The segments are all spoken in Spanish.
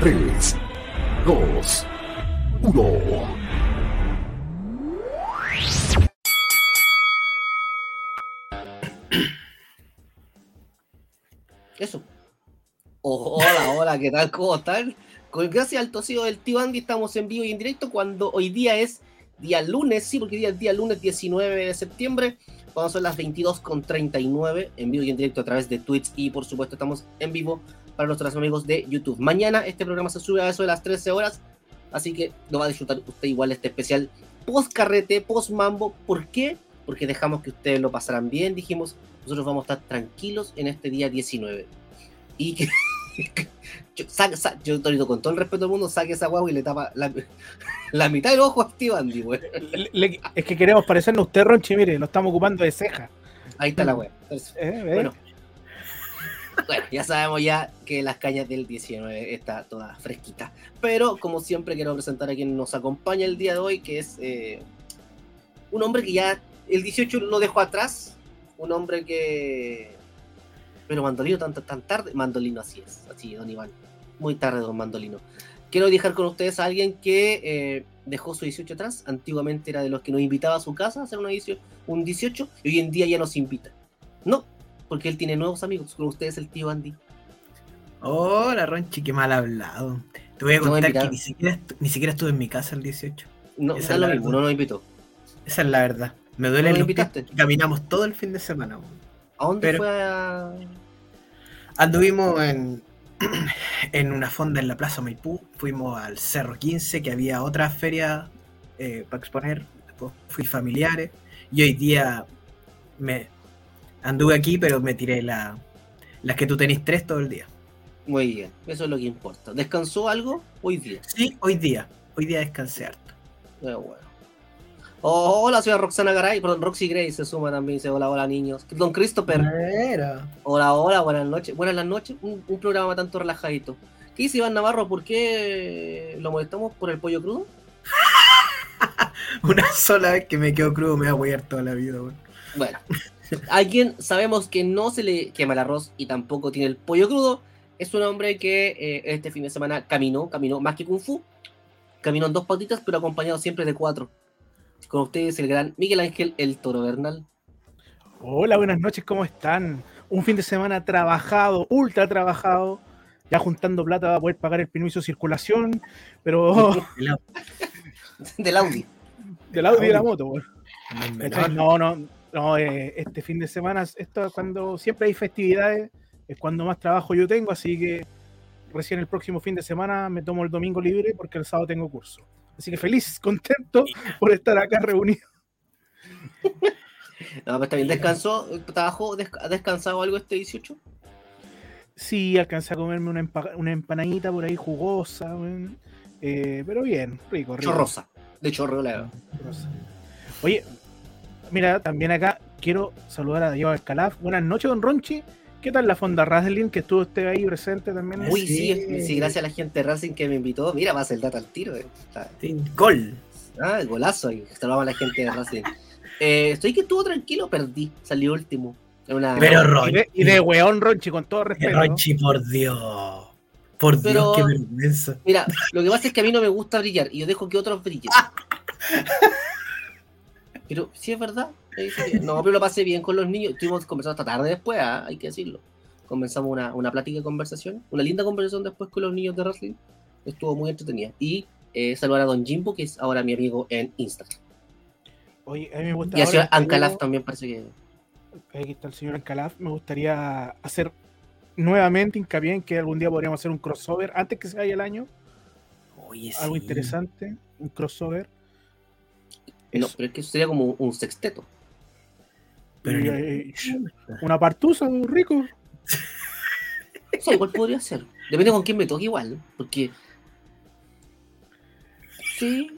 3, 2, 1. Eso. Oh, hola, hola, ¿qué tal? ¿Cómo están? Gracias al tosido del tío Andy estamos en vivo y en directo cuando hoy día es día lunes, sí, porque hoy día es día lunes 19 de septiembre. Cuando son las 22.39 en vivo y en directo a través de Twitch y por supuesto estamos en vivo para nuestros amigos de YouTube. Mañana este programa se sube a eso de las 13 horas, así que lo va a disfrutar usted igual este especial post carrete, post mambo. ¿Por qué? Porque dejamos que ustedes lo pasaran bien, dijimos, nosotros vamos a estar tranquilos en este día 19. Y que yo, yo Torito, con todo el respeto del mundo, saque esa guagua y le tapa la, la mitad del ojo a Steve Andy, Es que queremos parecernos a usted, Ronchi, mire, lo estamos ocupando de ceja. Ahí está la wea. Eh, bueno, bueno, ya sabemos ya que las cañas del 19 está toda fresquita. Pero como siempre quiero presentar a quien nos acompaña el día de hoy, que es eh, un hombre que ya el 18 lo dejó atrás. Un hombre que... Pero Mandolino tan, tan tarde. Mandolino así es, así don Iván. Muy tarde don Mandolino. Quiero dejar con ustedes a alguien que eh, dejó su 18 atrás. Antiguamente era de los que nos invitaba a su casa a hacer una un 18 y hoy en día ya nos invita. No, porque él tiene nuevos amigos. Con ustedes el tío Andy. Hola, Ronchi, qué mal hablado. Te voy a contar que ni siquiera, ni siquiera estuve en mi casa el 18. No, Esa es lo mismo, no nos invitó. Esa es la verdad. Me duele el invitaste? Caminamos todo el fin de semana. ¿A dónde fue a... Anduvimos en, en una fonda en la Plaza Maipú. Fuimos al Cerro 15, que había otra feria eh, para exponer. Después fui familiares. Y hoy día me, Anduve aquí, pero me tiré la, las que tú tenés tres todo el día. Muy bien, eso es lo que importa. ¿Descansó algo hoy día? Sí, hoy día. Hoy día descansé harto. bueno. Oh, hola, soy Roxana Garay, perdón, Roxy Gray se suma también, dice hola, hola niños. Don Christopher. Hola, hola, buenas noches. Buenas las noches, un, programa tanto relajadito. ¿Qué dice Iván Navarro? ¿Por qué lo molestamos por el pollo crudo? Una sola vez que me quedo crudo me va a toda la vida, Bueno, Alguien sabemos que no se le quema el arroz y tampoco tiene el pollo crudo. Es un hombre que eh, este fin de semana caminó, caminó más que Kung Fu. Caminó en dos patitas, pero acompañado siempre de cuatro. Con ustedes el gran Miguel Ángel El Toro Bernal. Hola, buenas noches, ¿cómo están? Un fin de semana trabajado, ultra trabajado. Ya juntando plata para poder pagar el permiso de circulación, pero. del Audi. Del Audi de la moto, No, no, no, eh, este fin de semana, esto cuando siempre hay festividades, es cuando más trabajo yo tengo, así que recién el próximo fin de semana me tomo el domingo libre porque el sábado tengo curso. Así que feliz, contento por estar acá reunido. No, pero está bien, ¿descansó? ¿Trabajo? ¿Ha descansado algo este 18? Sí, alcancé a comerme una, una empanadita por ahí jugosa, eh, pero bien, rico, rico. Chorrosa, de chorro, Oye, Mira, también acá quiero saludar a Diego Escalaf. Buenas noches, don Ronchi. ¿Qué tal la fonda Wrestling que estuvo usted ahí presente también? Uy, sí, sí, gracias a la gente de Racing que me invitó. Mira, va a ser data al tiro. Eh. Gol. Ah, el golazo ahí. Saludamos a la gente de Racing. Eh, estoy que estuvo tranquilo, perdí. Salió último. Pero Ronchi. Y de, weón Ronchi, con todo respeto. Ronchi, por Dios. Por Dios, qué vergüenza. Mira, lo que pasa es que a mí no me gusta brillar y yo dejo que otros brillen. Pero sí es verdad. No, pero lo pasé bien con los niños. Estuvimos conversando hasta tarde después, ¿ah? hay que decirlo. Comenzamos una, una plática de conversación, una linda conversación después con los niños de wrestling. Estuvo muy entretenida. Y eh, saludar a Don Jimbo, que es ahora mi amigo en Instagram. Oye, a mí me gusta. Y al señor Ancalaf también parece que. Aquí está el señor Ancalaf. Me gustaría hacer nuevamente hincapié en que algún día podríamos hacer un crossover antes que se vaya el año. Oye, Algo interesante, un crossover no, pero es que eso sería como un sexteto. Pero una partusa, rico. Eso igual podría ser. Depende con quién me toque igual, porque. Sí.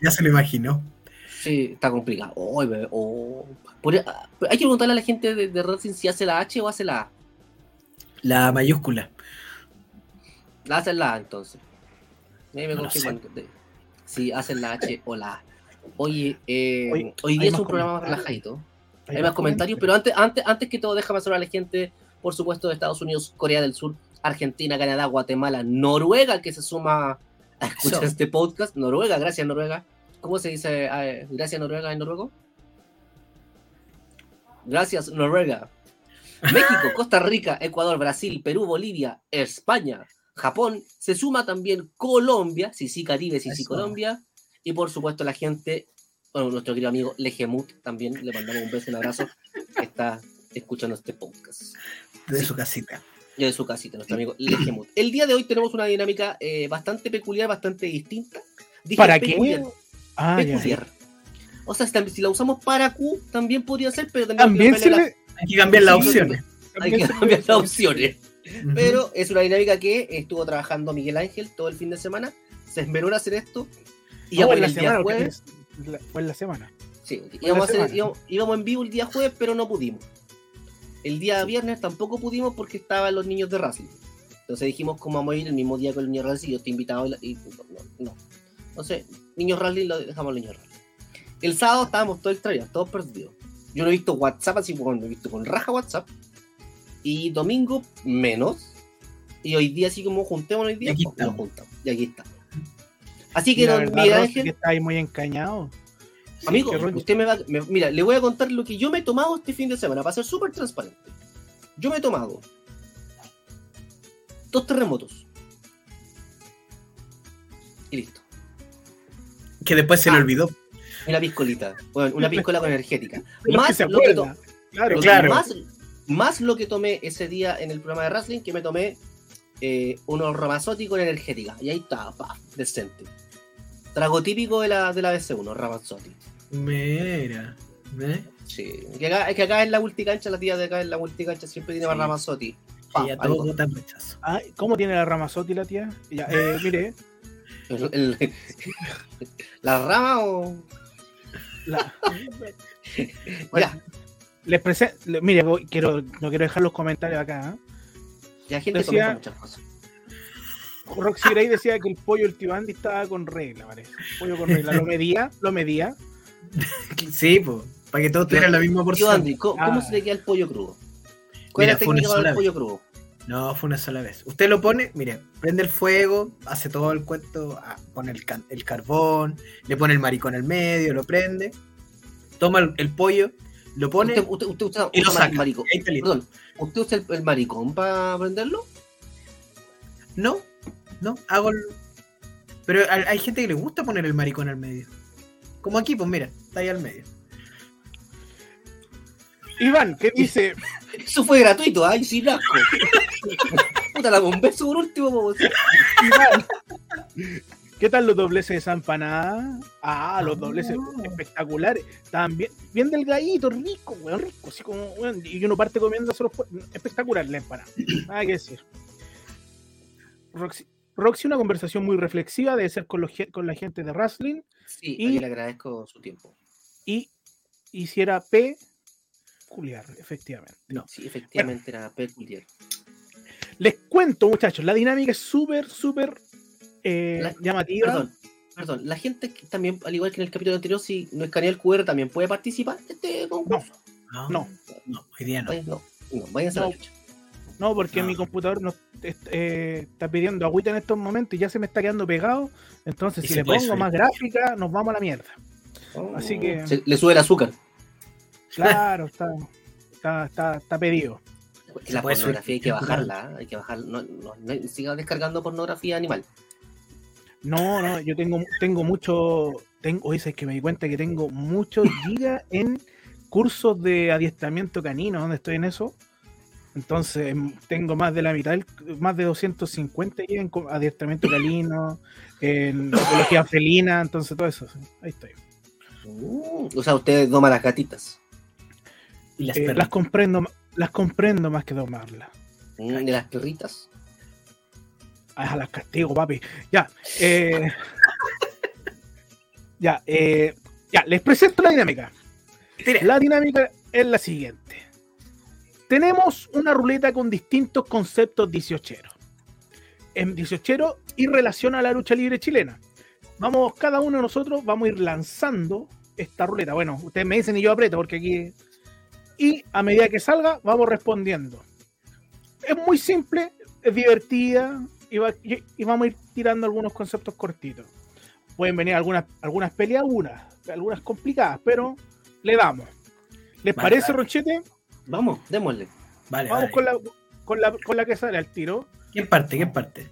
ya se lo imaginó. Sí, está complicado. Oh, hay que preguntarle a la gente de, de Racing si hace la H o hace la A. La mayúscula. La hacen la A entonces. me no si hacen la H o la A. Oye, eh, hoy, día es un programa más relajadito. Hay, más comentarios, pero antes, antes, antes que todo, déjame saludar a la gente, por supuesto, de Estados Unidos, Corea del Sur, Argentina, Canadá, Guatemala, Noruega, que se suma a escuchar Eso. este podcast. Noruega, gracias Noruega. ¿Cómo se dice eh, gracias Noruega en noruego? Gracias Noruega. México, Costa Rica, Ecuador, Brasil, Perú, Bolivia, España, Japón. Se suma también Colombia, sí, sí, Caribe, sí, sí. Colombia. Y por supuesto la gente, bueno, nuestro querido amigo Legemut también, le mandamos un beso, un abrazo, que está escuchando este podcast De su casita. y de su casita, nuestro amigo Legemut. El día de hoy tenemos una dinámica eh, bastante peculiar, bastante distinta. Dije ¿Para peculiar, qué? Ah, ya. peculiar. O sea, si si la usamos para Q, también podría ser, pero también, También hay que se cambiarle le. Hay que cambiar las opciones. hay que cambiar las opciones. Pero es una dinámica que estuvo trabajando Miguel Ángel todo el fin de semana. Se esmeró en hacer esto. Y No, íbamos en la el día semana. jueves. la- Fue en la semana. Sí, la íbamos, a hacer- semana. íbamos- íbamos en vivo el día jueves, pero no pudimos. El día viernes tampoco pudimos porque estaban los niños de Racing. Entonces dijimos, ¿cómo vamos a ir el mismo día con el niño Racing? Yo estoy invitado y, la- y- no, no. Entonces, niños Racing lo dejamos a los niños Racing. El sábado estábamos todos extrañados, todos perdidos. Yo no he visto WhatsApp así, bueno, he visto con raja WhatsApp. Y domingo menos. Y hoy día así como juntémonos hoy día, Y aquí pues, nos estamos. juntamos. Y aquí está. Así que, don Miguel Ángel, que está ahí muy encañado. Amigo, usted me va. me- mira, le voy a contar lo que yo me he tomado este fin de semana, para ser súper transparente. Yo me he tomado dos terremotos. Y listo. Que después se le Ah. olvidó. Una piscolita. Bueno, una piscola con energética. Más lo, que Claro, lo que- claro. más, más lo que tomé ese día en el programa de wrestling, que me tomé eh, unos Ramazotti con energética. Y ahí está, pa, decente. Trago típico de la, de la BC1, Ramazotti. Mira. ¿eh? Sí. Que acá, es que acá en la multicancha, la tía de acá en la multicancha siempre tiene Sí. Ramazotti. Pa, Y a algo. todos botan rechazo. Ah, ¿Cómo tiene la Ramazotti la tía? Ya, eh, mire, El- el- ¿La rama o.? la- Ya, les presento, mire, quiero, no quiero dejar los comentarios acá. ¿eh? Ya gente Decía- comenta muchas cosas. Roxy Gray decía que el pollo del tío Andy estaba con regla, parece. Pollo con regla. Lo medía, lo medía. Sí, pues. Para que todos tuvieran la misma Tío porción. Andy, ¿cómo, cómo Ah. se le queda el pollo crudo? ¿Cuál Mira, es la técnica del vez. pollo crudo? No, fue una sola vez. Usted lo pone, mire, prende el fuego, hace todo el cuento, ah, pone el, el carbón, le pone el maricón al medio, lo prende, toma el, el pollo, lo pone ¿Usted, usted, usted usa, y lo saca. maricón? Perdón, ¿usted usa el, el maricón para prenderlo? No, no, hago el... Pero hay, hay gente que le gusta poner el maricón al medio. Como aquí, pues mira, está ahí al medio. Iván, ¿qué dice? Eso fue gratuito, ay, sin asco. Puta, la beso por último. Iván, ¿Qué tal los dobleces de Paná? Ah, los dobleces espectaculares. Estaban bien, bien delgaditos, rico, weón, rico. Así como, weón, y uno parte comiendo solo espectacular la empanada. Nada que decir. Roxy, Roxy, una conversación muy reflexiva, debe ser con, los con la gente de wrestling. Sí, Y- le agradezco su tiempo. Y hiciera P. Juliar, efectivamente. Sí, efectivamente era peculiar. Les cuento, muchachos, la dinámica es súper, súper eh, La- llamativa. Perdón, perdón. La gente también, al igual que en el capítulo anterior, si no escanea el QR, también puede participar de este concurso. No, No, no, hoy día no. No, no, váyanse a la No. chucha. no, porque No. mi computador est- eh, está pidiendo agüita en estos momentos y ya se me está quedando pegado. Entonces, si le pongo subir. más gráfica, nos vamos a la mierda. Así que- Se- le sube el azúcar. Claro, está, está, está, está pedido. Y la pornografía hay que bajarla, ¿eh? hay que bajar, no, no, no siga descargando pornografía animal. No, no, yo tengo, tengo mucho, tengo, oye, es que me di cuenta que tengo muchos gigas en cursos de adiestramiento canino, donde estoy en eso. Entonces, m- tengo más de la mitad, más de 250 gigas en adiestramiento canino, en ecología felina, entonces todo eso. sí, Ahí estoy. Uh, o sea, usted doma las gatitas. Y las Eh, las comprendo, las comprendo más que domarlas. Mm, De las perritas. Ah, las castigo, papi. Ya, eh, ya, eh, ya, les presento la dinámica. La dinámica es la siguiente. Tenemos una ruleta con distintos conceptos 18 En 18 y relación a la lucha libre chilena. Vamos, cada uno de nosotros vamos a ir lanzando esta ruleta. Bueno, ustedes me dicen y yo aprieto porque aquí... Y a medida que salga, vamos respondiendo. Es muy simple. es divertida y vamos a ir tirando algunos conceptos cortitos. Pueden venir algunas, algunas peleas, algunas, algunas complicadas, pero le damos. ¿Les Vale, parece, vale. Ronchete? Vamos, démosle. Vale, Vamos vale. con la, con, la, con la que sale al tiro. ¿Quién parte? ¿Quién parte?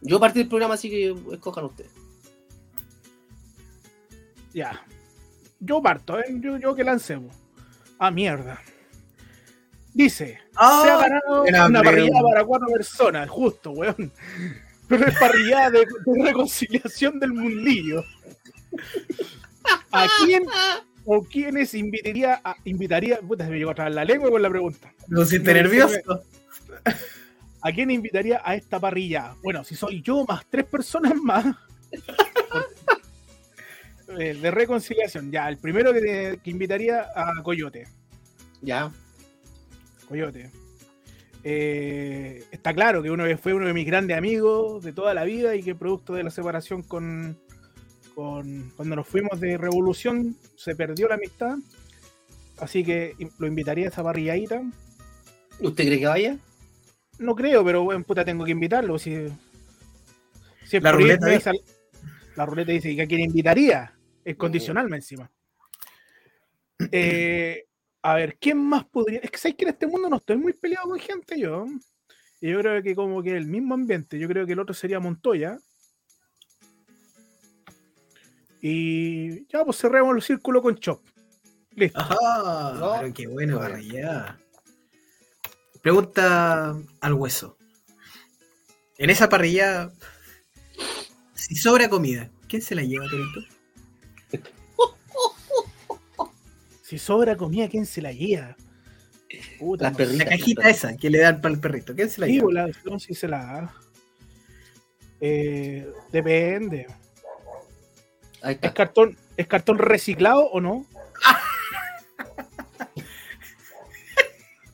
Yo partí del programa, así que escojan ustedes. Ya. Yo parto, ¿eh? yo, yo que lancemos. Ah, mierda. Dice, se ha ganado era una breve. parrillada para cuatro personas, justo, weón. Pero es parrillada de, de reconciliación del mundillo. ¿A quién o quiénes invitaría a, invitaría, puta, se me llegó a trabar la lengua con la pregunta. ¿Me pusiste No, nervioso? ¿A quién invitaría a esta parrilla? Bueno, si soy yo más tres personas más. Eh, de reconciliación, ya, el primero que, que invitaría a Coyote. Ya. Coyote. Eh, está claro que uno fue uno de mis grandes amigos de toda la vida y que producto de la separación con, con cuando nos fuimos de Revolución se perdió la amistad. Así que lo invitaría a esa parrilladita. ¿Usted cree que vaya? No creo, pero bueno, puta, tengo que invitarlo. Si, La ruleta me dice. la ruleta dice que a quién invitaría. Es condicional, encima. Eh, a ver, ¿quién más podría? Es que sabes que en este mundo no estoy muy peleado con gente yo. Y yo creo que como que el mismo ambiente, yo creo que el otro sería Montoya. Y ya, pues cerremos el círculo con Chop. Listo. Ajá, No. pero qué bueno, Bueno. parrillada. Pregunta al hueso. En esa parrilla, si sobra comida, ¿quién se la lleva, Torito? Si sobra comida, ¿quién se la lleva? Puta, no perritas. La cajita esa que le dan para el perrito, ¿quién se la Sí, lleva? la no si se la eh, depende. Ahí ¿Es cartón, ¿Es cartón reciclado o no?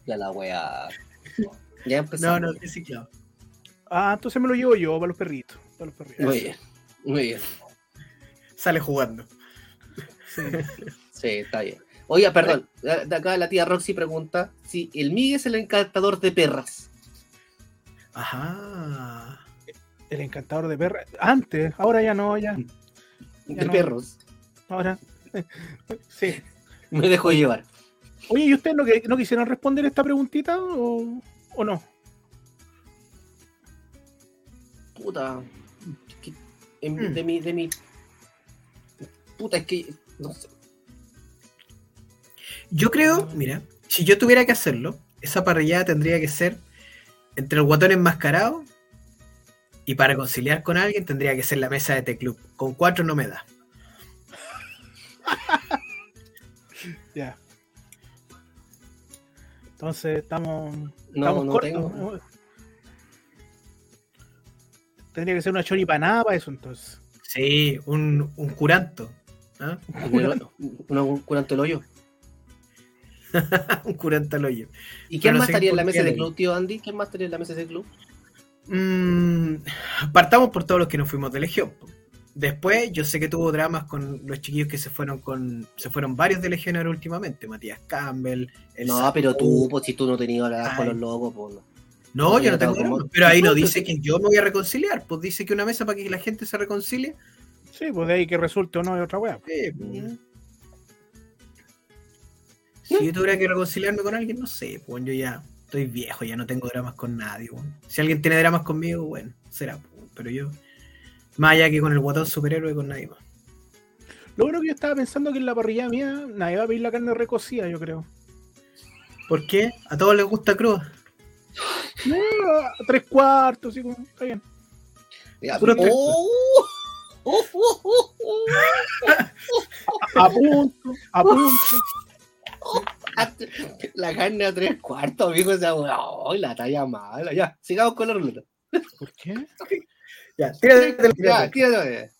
Ya la wea. Ya No, empezamos. no, sí, claro. Ah, entonces me lo llevo yo para los perritos. Para los perritos. Muy bien. Muy bien. Sale jugando. Sí. Sí, está bien. Oiga, perdón. De de acá la tía Roxy pregunta si el Miguel es el encantador de perras. Ajá. El encantador de perras. Antes, ahora ya no, ya. Ya De no. perros. Ahora. Sí. Me dejo llevar. Oye, ¿y ustedes no, que- no quisieron responder esta preguntita o, o no? Puta. que- en- Mm. De mi. De mi. Puta, es que. No sé. Yo creo, mira, si yo tuviera que hacerlo, esa parrillada tendría que ser entre el guatón enmascarado y para conciliar con alguien tendría que ser la mesa de T-Club. Con cuatro no me da. Ya. Entonces estamos. No, estamos no cortos, tengo. Tendría que ser una choripanada para eso entonces. Sí, un, un curanto. ¿ah? En el- Una un curanto el hoyo. un curanto al hoyo. ¿Y quién más sí, estaría en la ¿por mesa de club, tío Andy? ¿Quién más estaría en la mesa de club? Mm, partamos por todos los que nos fuimos de Legión. Después, yo sé que tuvo dramas con los chiquillos que se fueron con. Se fueron varios de Legionero últimamente. Matías Campbell. el No, Sapo. pero tú, pues si tú no tenías hablar con los locos, pues no. No, yo no tengo dramas. Pero ahí no dice que yo me voy a reconciliar. Pues dice que una mesa para que la gente se reconcilie. Sí, pues de ahí que resulte o no es otra wea. eh, Mm. Si yo tuviera que reconciliarme con alguien, no sé. Pues yo ya estoy viejo, ya no tengo dramas con nadie. Si alguien tiene dramas conmigo, bueno, será. pues, Pero yo. Más allá que con el guatón superhéroe, con nadie más. Lo bueno que yo estaba pensando que en la parrilla mía nadie va a pedir la carne recocida, yo creo. ¿Por qué? A todos les gusta cruda. No, tres cuartos, como, está bien. ¡Oh! ¡Oh, oh, oh, oh! A punto, a punto. La carne a tres cuartos. Esa weá. ¡Ay, la talla mala! Ya, sigamos con la ruleta. ¿Por qué? Ya, tírate, tírate, Ya, tírate. tírate.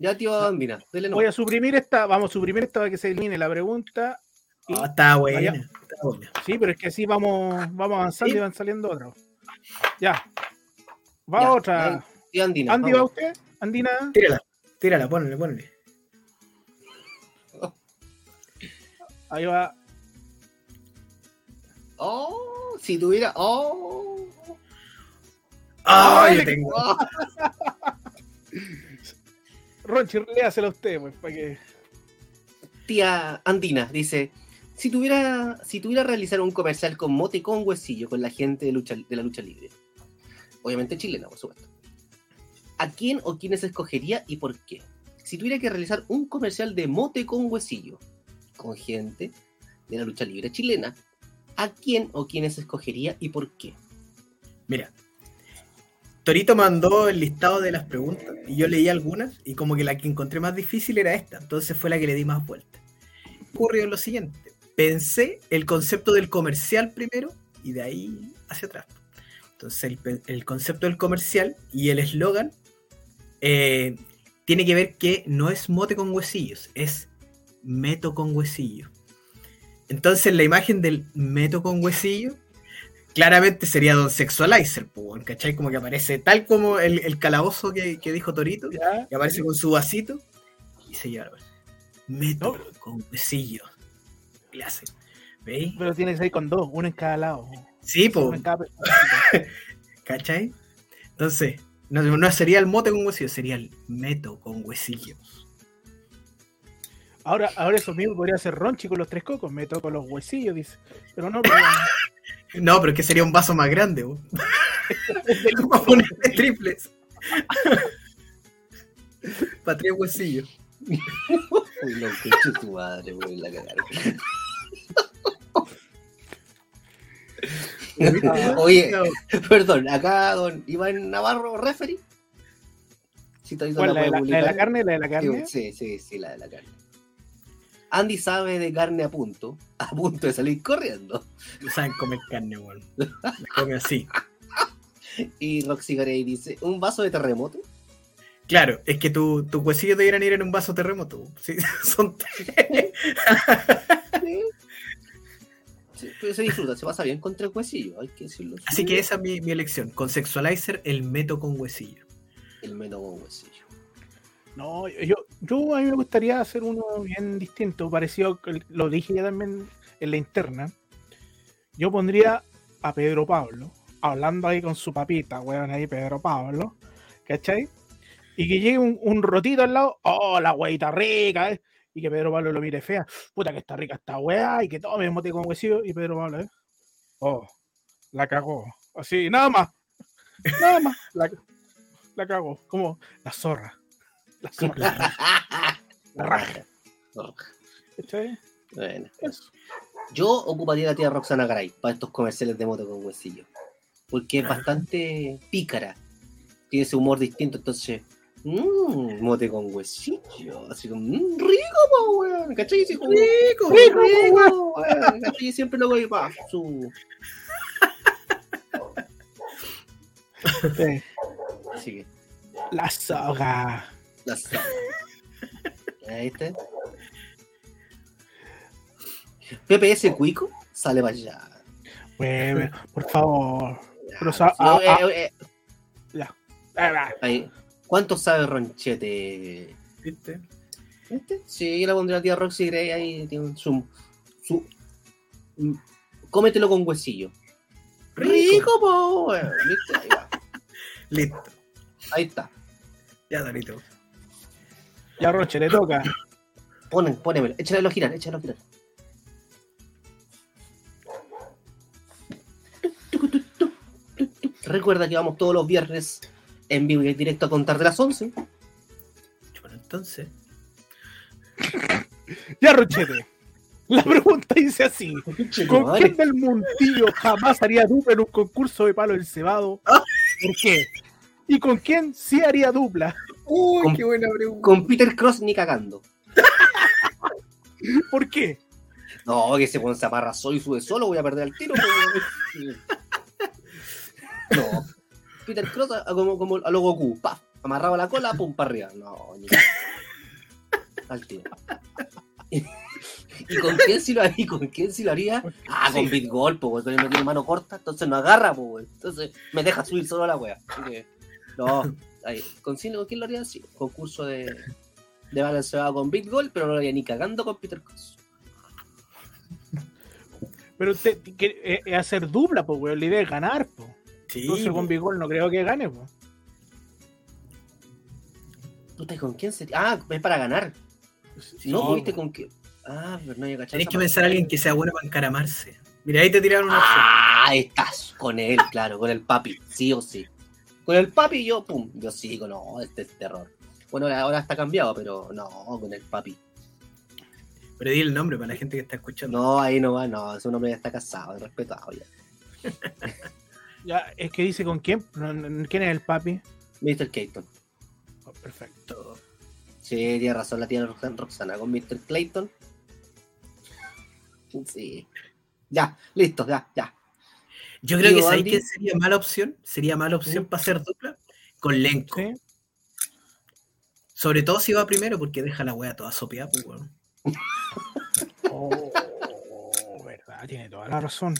Ya, tío Andina, dele. Voy a suprimir esta, vamos a suprimir esta para que se elimine la pregunta. Y- Ah, está buena. Vaya. Está buena. Sí, pero es que así vamos, vamos avanzando Sí. y van saliendo otros. Ya. Va Ya, otra. Tío Andina. Andy, ¿va vamos. usted? Andina. Tírala, tírala, ponle, ponle. Ahí va. Oh, si tuviera. Oh. ¡Ah! yo tengo. Ronchi, léaselo a usted, pues, para que. Tía Andina dice: si tuviera, si tuviera que realizar un comercial con mote y con huesillo con la gente de, lucha, de la lucha libre, obviamente chilena, por supuesto, ¿a quién o quiénes escogería y por qué? Si tuviera que realizar un comercial de mote con huesillo con gente de la lucha libre chilena, ¿a quién o quiénes escogería y por qué? Mira, Torito mandó el listado de las preguntas y yo leí algunas y como que la que encontré más difícil era esta, entonces fue la que le di más vuelta. Ocurrió lo siguiente, pensé el concepto del comercial primero y de ahí hacia atrás. Entonces el, concepto del comercial y el eslogan eh, tiene que ver que no es mote con huesillos, es meto con huesillo. Entonces la imagen del meto con huesillo claramente sería Don Sexualizer, ¿cachai? Como que aparece tal como el, el calabozo que, que, dijo Torito, ¿Ya? que aparece con su vasito y se lleva. Meto No. con huesillo. Clase. ¿Veis? Pero tiene que ser con dos, uno en cada lado. Sí, pues, cada ¿cachai? Entonces, no, no sería el mote con huesillo, sería el meto con huesillos. Ahora, ahora eso mismo podría ser Ronchi con los tres cocos, me toco los huesillos, dice. Pero no, pero, No, pero es que sería un vaso más grande, ponerle triples. Para tres huesillos. Uy, qué chucha tu madre, güey, la cagaron. Oye, perdón, acá don Iván Navarro, referee. Si te ¿cuál, la, de la, la de la carne? ¿La de la carne? Sí, sí, sí, la de la carne. Andy sabe de carne a punto, a punto de salir corriendo. No saben comer carne, weón. Come así. Y Roxy Garay dice, ¿un vaso de terremoto? Claro, es que tu- tus huesillos deberían ir en un vaso terremoto. Sí, son tres. Sí. Sí, pero se disfruta, se pasa bien con tres huesillos, hay que decirlo. Así que esa es mi, mi elección. Con Sexualizer, el meto con huesillo. El menos con huesillo. No, yo, yo a mí me gustaría hacer uno bien distinto, parecido, lo dije ya también en la interna. Yo pondría a Pedro Pablo, hablando ahí con su papita, weón, ahí Pedro Pablo, ¿cachai? Y que llegue un, un rotito al lado, oh, la hueita rica, ¿eh? Y que Pedro Pablo lo mire fea, puta que está rica esta weá, y que tome mote con huesillo, y Pedro Pablo, ¿eh? Oh, la cagó. Así, nada más. Nada más. La, la cagó. Como la zorra. La raja. ¿Cachai? Bueno. Eso. Yo ocuparía la tía Roxana Garay para estos comerciales de moto con huesillo. Porque es bastante pícara. Tiene ese humor distinto, entonces. Mmm, mote con huesillo. Así como, mmm, rico, po, weón. ¿Cachai? Así como, Rico, rico, rico, weón. ¿Cachai? Siempre lo voy para su. Sí. Así que, La soga. La sabe. Ahí está. PPS Cuico sale para allá. Por favor. Pero, ah, eh, eh, ya. Ahí. ¿Cuánto sabe Ronchete? ¿Viste? ¿Este? Sí, yo le pondría a la tía Roxy Gray ahí. Tiene su, su. mm, Cómetelo con huesillo. Rico, po, weón. ¿Viste? Ahí va. Listo. Ahí está. Ya, Dorito. Ya, Roche, le toca. Ponen, pónemelo. Échalo a girar, échalo a girar. Recuerda que vamos todos los viernes en vivo y en directo a contar de las 11. Bueno, entonces. Ya, Rochete. La pregunta dice así: ¿Con quién del mundillo jamás haría dupla en un concurso de palo del cebado? ¿Por qué? ¿Y con quién sí haría dupla? Uy, Con- qué buena pregunta. Con Peter Cross ni cagando. ¿Por qué? No, que se pone se amarra solo y sube solo, voy a perder el tiro. pues. No. Peter Cross a- a- como, como a lo Goku, pa, amarraba la cola, pum, para arriba. No, ni al tiro. ¿Y con quién sí lo haría? ¿Y con quién sí lo haría? Ah, con Big Gold, pues, porque no tiene mano corta, entonces no agarra, pues, entonces me deja subir solo a la wea. Así que, no, ahí, ¿con, quién- con quién lo haría? Sí, concurso de, de balanceado con Big Gold, pero no lo haría ni cagando con Peter Cross. Pero usted que- eh, es hacer dupla, pues, weón. La idea es ganar, pues. Sí, Entonces con Bigol no creo que gane, po. Puta, ¿y con quién sería? Ah, es para ganar. Sí, no. ¿viste con qué? Ah, pero no hay. Tenés que pensar a alguien que sea bueno para encaramarse. Mira, ahí te tiraron una. Ah, ahí estás, con él, claro, con el papi, sí o sí. Con el papi yo, pum, yo sí, no, este es terror. Bueno, ahora- está cambiado, pero no, con el papi. Pero di el nombre para la gente que está escuchando. No, ahí no va, no, ese hombre ya está casado, es respetado ya. Ya, es que dice con quién. ¿Quién es el papi? Mr. Clayton. Oh, perfecto. Sí, tiene razón la tía Roxana, Roxana con Mr. Clayton. Sí. Ya, listo, ya, ya. Yo creo que ¿sabéis quién sería mala opción? Sería mala opción ¿Sí? para hacer dupla con Lenko. Sí. Sobre todo si va primero, porque deja la wea toda sopeada, pues, weón. Oh, verdad, tiene toda la razón.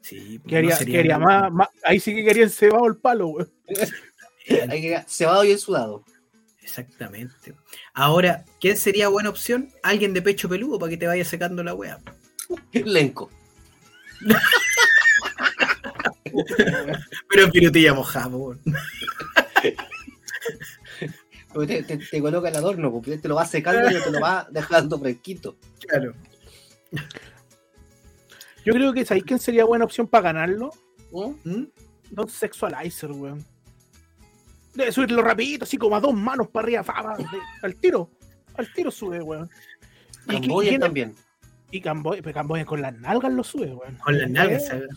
Sí, pues, Quería, no sería quería mal. más, más- Ahí sí que quería el cebado el palo, que cebado y el sudado. Exactamente. Ahora, ¿quién sería buena opción? Alguien de pecho peludo para que te vaya secando la wea. Lenco. Pero en pirutilla mojada, weón. Porque Te, te- te coloca el adorno, porque te lo va secando y te lo va dejando fresquito. Claro. Yo creo que ¿sabéis quién sería buena opción para ganarlo? ¿Mm? ¿Mm? Don Sexualizer, weón. Debe subirlo rapidito, así como a dos manos para arriba, fa, fa, de- al tiro. Al tiro sube, weón. ¿Y, Camboya también. y Camboya, pero Camboya con las nalgas lo sube, weón. Con las nalgas. ¿sabes?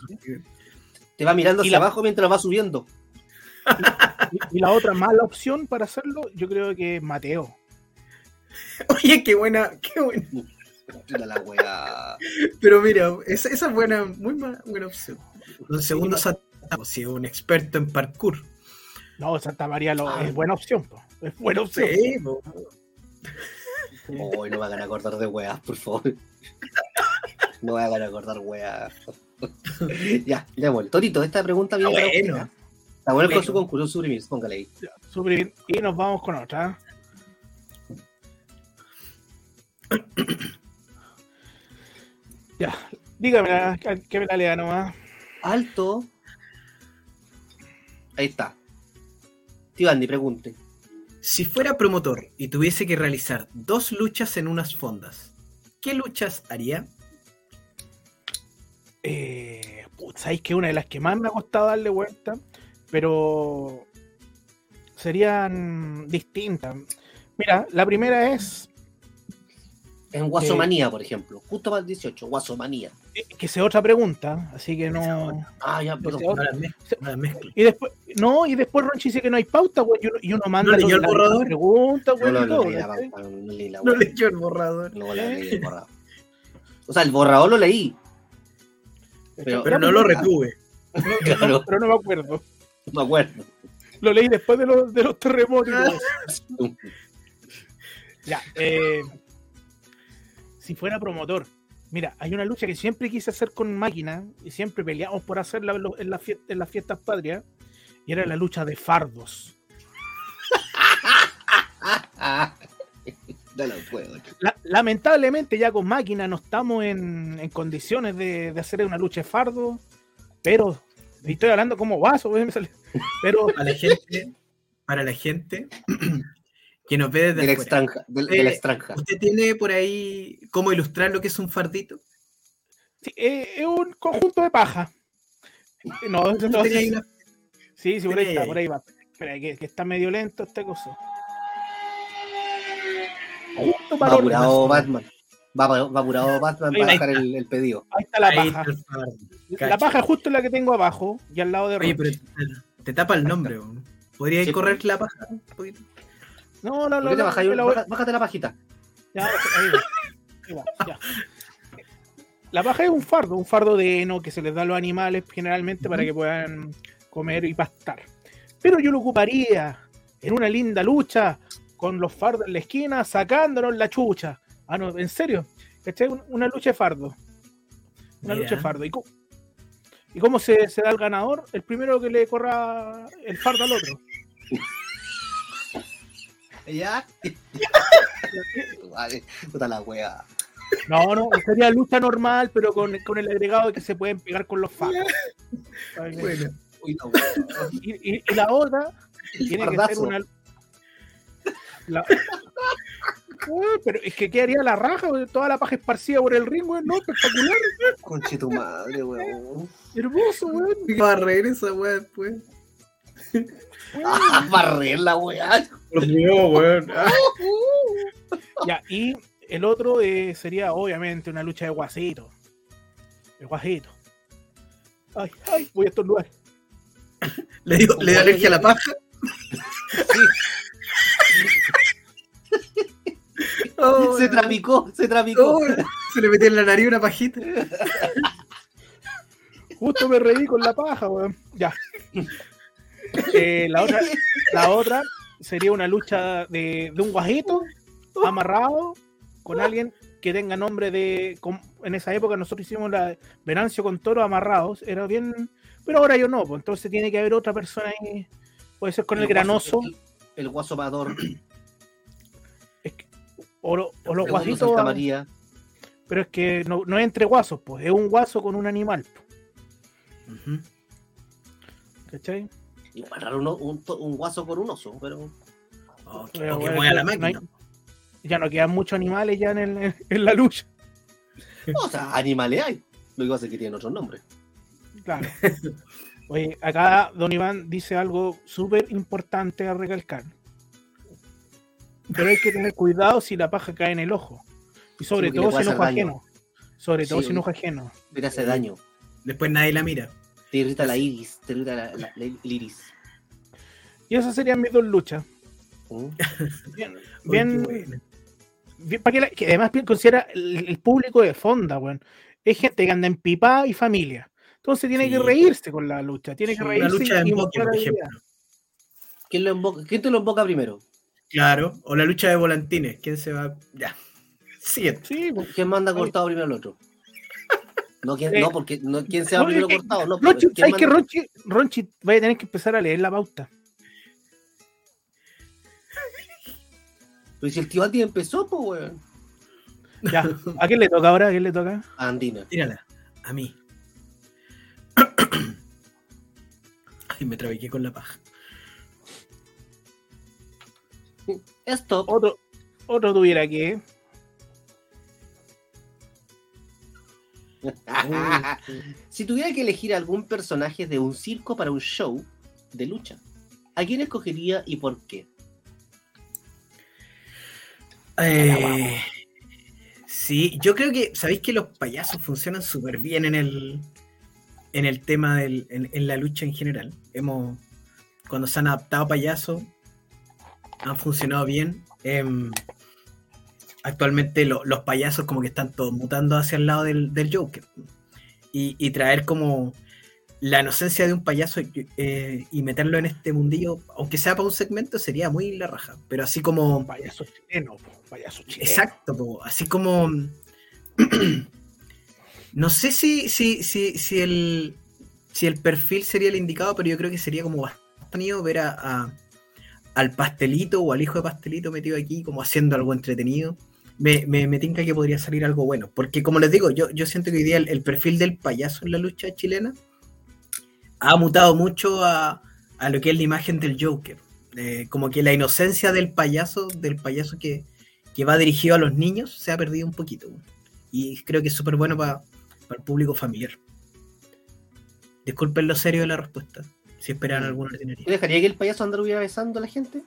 Te va mirando Y hacia la- abajo mientras va subiendo. Y, y la otra mala opción para hacerlo, yo creo que es Mateo. Oye, qué buena, qué buena. Puta la wea. Pero mira, esa, esa es buena, muy ma- buena opción. Los segundos atacos, si es un experto en parkour. No, Santa María lo- Ah. es buena opción, po. es buena opción. Sí, po. Hoy no me hagan acordar de weas, por favor. No me hagan acordar weas. ya, démosle. Torito, esta pregunta viene Está bueno. Está bueno con su concurso, suprimir, póngale ahí. Ya, bien. Y nos vamos con otra. Ya, dígame que me la lea nomás. Alto. Ahí está. Tío Andy, pregunte. Si fuera promotor y tuviese que realizar dos luchas en unas fondas, ¿qué luchas haría? Eh, sabéis que una de las que más me ha costado darle vuelta, pero serían distintas. Mira, la primera es En Guasomanía, por ejemplo. Justo para el 18, Guasomanía. eh, que sea otra pregunta, así que no. Ah, ya, perdón. No mezclo, mezclo. Y después, no, y después Ronchi dice que no hay pauta, güey, y uno, y uno manda ¿No leyó el borrador? preguntas, No güey, no la no la No leyó el borrador. No la leí el borrador. O sea, el borrador lo leí. Pero- Pero no lo retuve. Claro, Pero no me acuerdo. no me acuerdo. Lo leí después de los, de los terremotos. eso. Ya, eh, si fuera promotor, mira, hay una lucha que siempre quise hacer con máquina y siempre peleamos por hacerla en, en las fiestas patrias y era la lucha de fardos. puedo. La- lamentablemente ya con máquina no estamos en, en condiciones de, de hacer una lucha de fardo, pero y estoy hablando como vaso, pero Para la gente, para la gente que nos ve desde extranja. Del, Eh, extranja. ¿Usted tiene por ahí cómo ilustrar lo que es un fardito? sí, eh, es un conjunto de paja. No, eso no- ¿Tenía ahí una- Sí, sí, por ahí está, por ahí va. Espera, que, que está medio lento esta cosa. Justo Va para apurado Batman. Va, va apurado Batman para va. dejar el, el pedido. Ahí está la paja. está. La paja es justo la que tengo abajo y al lado de Oye, pero te, te tapa el nombre. ¿Podría Sí, correr la paja? un poquito? No, no, ¿Por no. me la Baja- Bájate la pajita. Ya, ahí va. Ahí va, ya. La paja es un fardo, un fardo de heno que se les da a los animales generalmente para que puedan comer y pastar. Pero yo lo ocuparía en una linda lucha con los fardos en la esquina sacándonos la chucha. Ah, no, en serio. ¿Cachai? Un- Una lucha de fardo. Una lucha de fardo. ¿Y cómo, y cómo se, se da el ganador? El primero que le corra el fardo al otro. ¿Ya? Vale, puta la wea. No, no, sería lucha normal, pero con, con el agregado de que se pueden pegar con los fardos. Bueno, Y, y- y la otra tiene que ser una. La... Uy, pero es que quedaría la raja, güey, toda la paja esparcida por el ring, güey, no, espectacular, Conche tu madre, weón. hermoso, a reír esa weá después. Ah, barrer la weá. Por Dios, weón. Ah, Ya, y el otro eh, sería obviamente una lucha de guasito. De guasito. Ay, ay, voy a estornudar. Le dio, le dio alergia a la paja. Oh, Se tramicó, se tramicó. oh, se le metió en la nariz una pajita. Justo me reí con la paja, weón. Ya. Eh, la, otra, la otra sería una lucha de, de un guajito amarrado con alguien que tenga nombre de. En esa época nosotros hicimos la Venancio con toro amarrados. Era bien. Pero ahora yo no, pues entonces tiene que haber otra persona ahí. Puede ser con el granoso El, el guaso. O, lo- o los guasitos. Santa María. Pero es que no, no es entre guasos, pues es un guaso con un animal. pues, Ujú. ¿Cachai? Igual raro un, to- un guaso con un oso, pero. Oh, que, Pero, o que bueno, mueva la no hay- máquina. Ya no quedan muchos animales ya en, el- en la lucha. O sea, animales hay. Lo que pasa es que tienen otro nombre. Claro. Oye, acá Don Iván dice algo súper importante a recalcar. Pero hay que tener cuidado si la paja cae en el ojo. Y sobre todo si no hacer ajeno. Sobre todo si no oye. ajeno. Te hace daño. Después nadie la mira. Te irrita la iris. Te irrita la, la- la- el iris. Y esas serían mis dos luchas. ¿Mm? Bien, Uy, bien, bien- para que, la- que además bien considera el, el público de fonda, weón. Es gente que anda en pipa y familia. Entonces tiene Sí. que reírse con la lucha. Tiene que Una reírse lucha de emboque, por ejemplo. ¿Quién, lo emboca- ¿Quién te lo emboca primero? Claro. O la lucha de volantines. ¿Quién se va? Ya. Siguiente. Sí, pues. ¿Quién manda cortado primero al otro? No, ¿quién, Eh, no porque no, ¿quién se va no, primero cortado? No, Ronchi, pero ¿quién ¿sabes que Ronchi, Ronchi vaya a tener que empezar a leer la pauta? Pero si el tío Andy empezó, pues, weón. Ya, ¿a quién le toca ahora? ¿A quién le toca? A Andina. Tírala. A mí. Ay, me trabiqué con la paja. Stop. Otro, otro tuviera que. si tuviera que elegir algún personaje de un circo para un show de lucha, ¿a quién escogería y por qué? Eh, sí, yo creo que, ¿sabéis que los payasos funcionan súper bien en el, en el tema del, en, en la lucha en general? Hemos, cuando se han adaptado a payasos, han funcionado bien. Em, actualmente lo- los payasos como que están todos mutando hacia el lado del, del Joker. Y, y traer como la inocencia de un payaso eh, y meterlo en este mundillo, aunque sea para un segmento, sería muy la raja. Pero así como... Payaso chileno, po, payaso chileno. Exacto, po, así como. no sé si, si, si, si, el, si el perfil sería el indicado, pero yo creo que sería como bastante ver a, a- al pastelito o al hijo de pastelito metido aquí, como haciendo algo entretenido. Me, me, me tinca que podría salir algo bueno. Porque, como les digo, yo, yo siento que hoy día el, perfil del payaso en la lucha chilena ha mutado mucho a, a lo que es la imagen del Joker. Eh, como que la inocencia del payaso, del payaso que, que va dirigido a los niños se ha perdido un poquito. Y creo que es súper bueno para el público familiar. Disculpen lo serio de la respuesta, si esperan alguna ordinaria. ¿Usted dejaría que el payaso anduviera besando a la gente?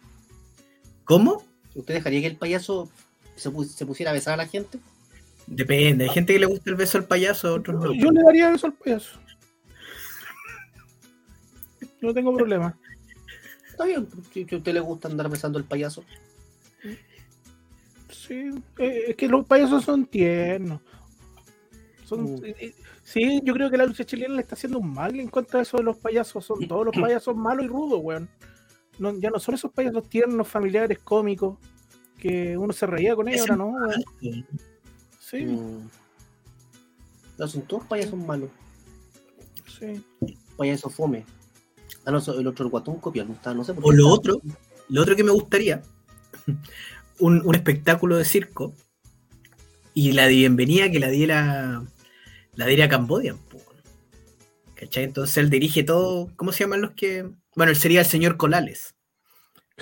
¿Cómo? ¿Usted dejaría que el payaso se, pu- se pusiera a besar a la gente? Depende, hay gente que le gusta el beso al payaso, a otros no. Yo le daría eso al payaso. No tengo problema. Está bien, si si a usted le gusta andar besando al payaso. Sí, eh, es que los payasos son tiernos. Son, Mm. eh, sí, yo creo que la lucha chilena le está haciendo un mal en contra de eso de los payasos. Son todos los payasos malos y rudos, weón. No, ya no son esos payasos tiernos, familiares, cómicos, que uno se reía con ellos, ahora no, weón. Sí, Mm. No, son todos payasos malos. sí. Payaso fome. Ah, no, el otro el guatón copia, no está, no sé por O qué lo está. otro, lo otro que me gustaría, un, un espectáculo de circo y la de bienvenida que la diera la diera Cambodian. po. ¿Cachai? Entonces él dirige todo. ¿Cómo se llaman los que.? Bueno, él sería el señor Colales.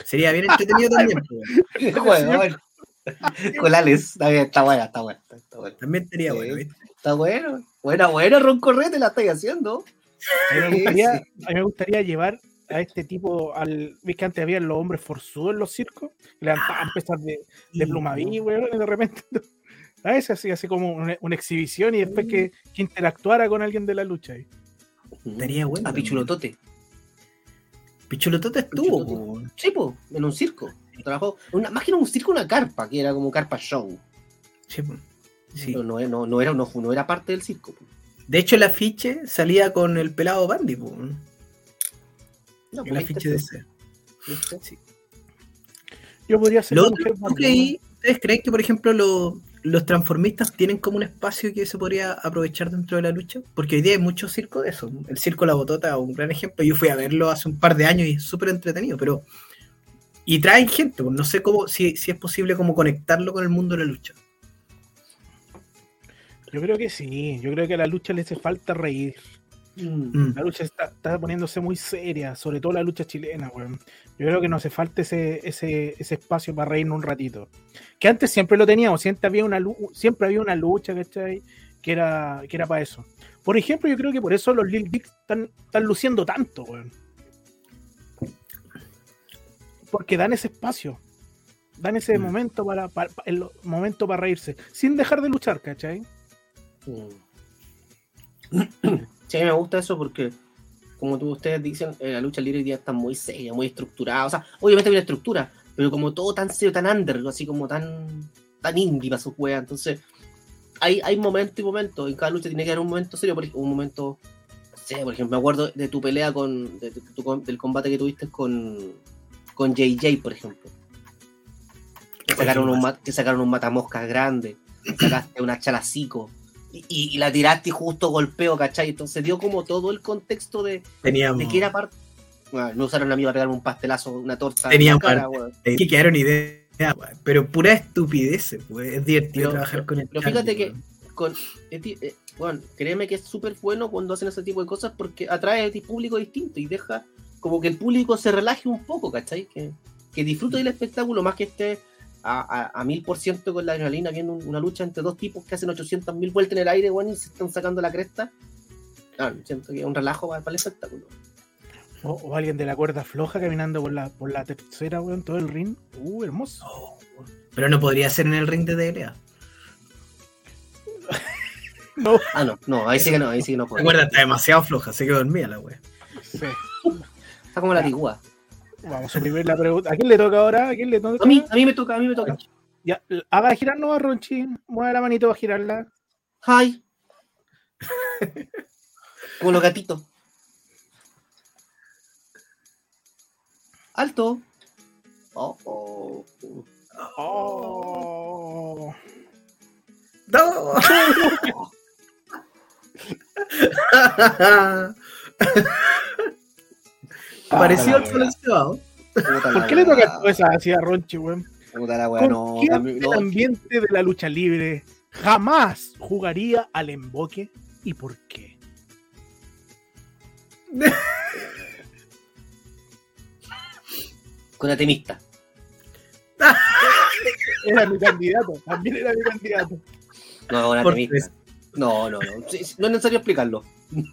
Sería bien entretenido también. pues. Bueno, bueno. Colales, está bien, está buena, está buena. Está buena. También estaría Sí. bueno, ¿viste? Está bueno. Buena, buena, Ron Correte, la estáis haciendo. A mí, me gustaría, a mí me gustaría llevar a este tipo al. ¿Ves que antes había los hombres forzudos en los circos? Le a empezar de, de plumaví, weón, y de repente. A ese así, así como una, una exhibición y después que, que interactuara con alguien de la lucha. ahí. Estaría bueno A Pichulotote. Pichulotote estuvo. Pichulotote. po. Sí, po, en un circo. Trabajó, una, más que en un circo, una carpa, que era como carpa show. Sí, po. Sí. No, no, no era, no, no era parte del circo. po. De hecho, el afiche salía con el pelado Bandy. po. No, El pues, afiche de ese. ¿viste? Yo podría ser Lo la otro, mujer ¿tú Barbie, creí- ¿Ustedes creen que, por ejemplo, lo- los transformistas tienen como un espacio que se podría aprovechar dentro de la lucha? Porque hoy día hay mucho circo de eso. El circo La Botota es un gran ejemplo. Yo fui a verlo hace un par de años y es súper entretenido, pero. Y traen gente, pues, no sé cómo, si, si es posible como conectarlo con el mundo de la lucha. Yo creo que sí, yo creo que a la lucha le hace falta reír. Mm. La lucha está, está poniéndose muy seria, sobre todo la lucha chilena, weón. Yo creo que nos hace falta ese, ese, ese espacio para reírnos un ratito. Que antes siempre lo teníamos, siempre había una, lu- siempre había una lucha, ¿cachai? Que era, que era para eso. Por ejemplo, yo creo que por eso los Lil Big están, están luciendo tanto, weón. Porque dan ese espacio. Dan ese Mm. momento para- el momento para reírse. Sin dejar de luchar, ¿cachai? Mm. Sí, a mí me gusta eso porque, como tú, ustedes dicen, eh, la lucha libre hoy día está muy seria, muy estructurada. O sea, obviamente hay una estructura, pero como todo tan serio, tan under, así como tan, tan indie para sus weas. Entonces, hay, hay momentos y momentos. En cada lucha tiene que haber un momento serio, por un momento. sé, por ejemplo, me acuerdo de tu pelea con. de tu- tu- del combate que tuviste con. con JJ, por ejemplo. Que sacaron, un, que sacaron un matamoscas grande, sacaste una chalacico y, y- la tiraste y justo golpeo, ¿cachai? Entonces dio como todo el contexto de, Teníamos. de que era parte. Bueno, no usaron a mí para pegarme un pastelazo, una torta. Tenía en la cara, weón. que quedaron ideas, pero pura estupidez, pues. Es divertido Pero- trabajar con el pero fíjate que-. Con, di- eh, bueno, créeme que es súper bueno cuando hacen ese tipo de cosas porque atrae a ti público distinto y deja como que el público se relaje un poco, ¿cachai? Que, que disfrute del espectáculo más que esté a, a, a mil por ciento con la adrenalina viendo un- una lucha entre dos tipos que hacen 800 mil vueltas en el aire, weón, y se están sacando la cresta. Ah, siento que es un relajo para, para el espectáculo. O, o alguien de la cuerda floja caminando por la, por la tercera, weón, todo el ring. Uh, hermoso. No, pero no podría ser en el ring de DLA. No, Ah, no, no, ahí sí que no, ahí sí que no puedo. Recuerda, está demasiado floja, se quedó dormida la wea. sí. Está como la tigua. Vamos a suprimir la pregunta. ¿A quién le toca ahora? ¿A quién le toca? A mí, a mí me toca, a mí me toca. Ya, haga girar no, Ronchi. Mueve la manito para girarla. Hi. Como los gatitos. Alto. Oh, oh. Oh. ¡No! Ah, el encebado. Puta la ¿Por qué le toca eso así a Ronchi, weón? Puta la weá, ¿Con no. quién a mí- del no. ambiente de la lucha libre jamás jugaría al emboque y por qué? Con atemista. Era mi candidato, también era mi candidato. No, con atemista. No, no, no. No es necesario explicarlo.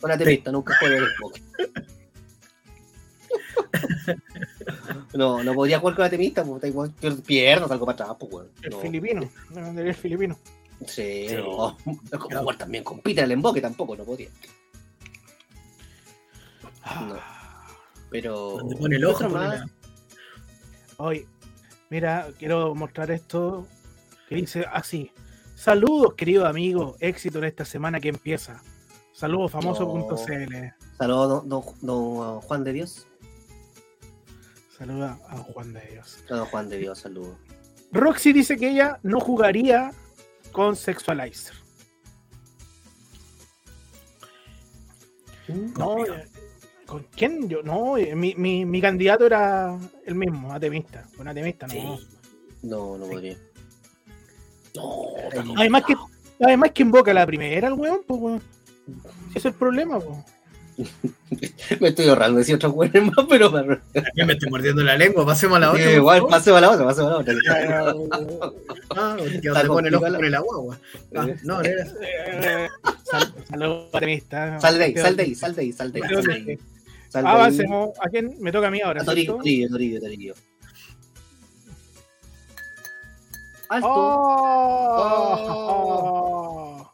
Con atemista, nunca juego el Xbox. No, no podría jugar con atemista, porque igual pier- pierdo, salgo para atrás, pues, weón. El No. filipino, me mandaría el filipino. Sí, no. Como jugar también con Peter el emboque tampoco, no podía. No. Pero. Donde pone el ojo, más? la- Hoy, mira, quiero mostrar esto que dice así. Saludos, querido amigo. Éxito en esta semana que empieza. Saludos, famoso.cl. Saludos, don, don- don Juan de Dios. Saluda a Juan de Dios. Don Juan de Dios, saludos. Roxy dice que ella no jugaría con Sexualizer. No, Complicado. eh, ¿con quién? Yo, no, eh, mi, mi, mi candidato era el mismo, atemista. Con atemista, no. Sí. No, no podría. No. Además que, además que invoca la primera, el weón, pues weón. Ese es el problema, po. Me estoy ahorrando decir otros hueones más, pero. Yo me estoy mordiendo la lengua, pasemos a la otra. Eh, igual, pasemos a la otra, pasemos a la otra. Ah, que pone el ojo complicada. por el agua. Ah, no, era. Eh, sal- Saludos. Sal de ahí, sal de ahí, sal de ahí, sal de ahí. Sal de ahí. Sal de ahí. Avancemos. ¿A quién? Me toca a mí ahora. A Torillo. Torillo, Torillo, Torillo. Alto. Oh.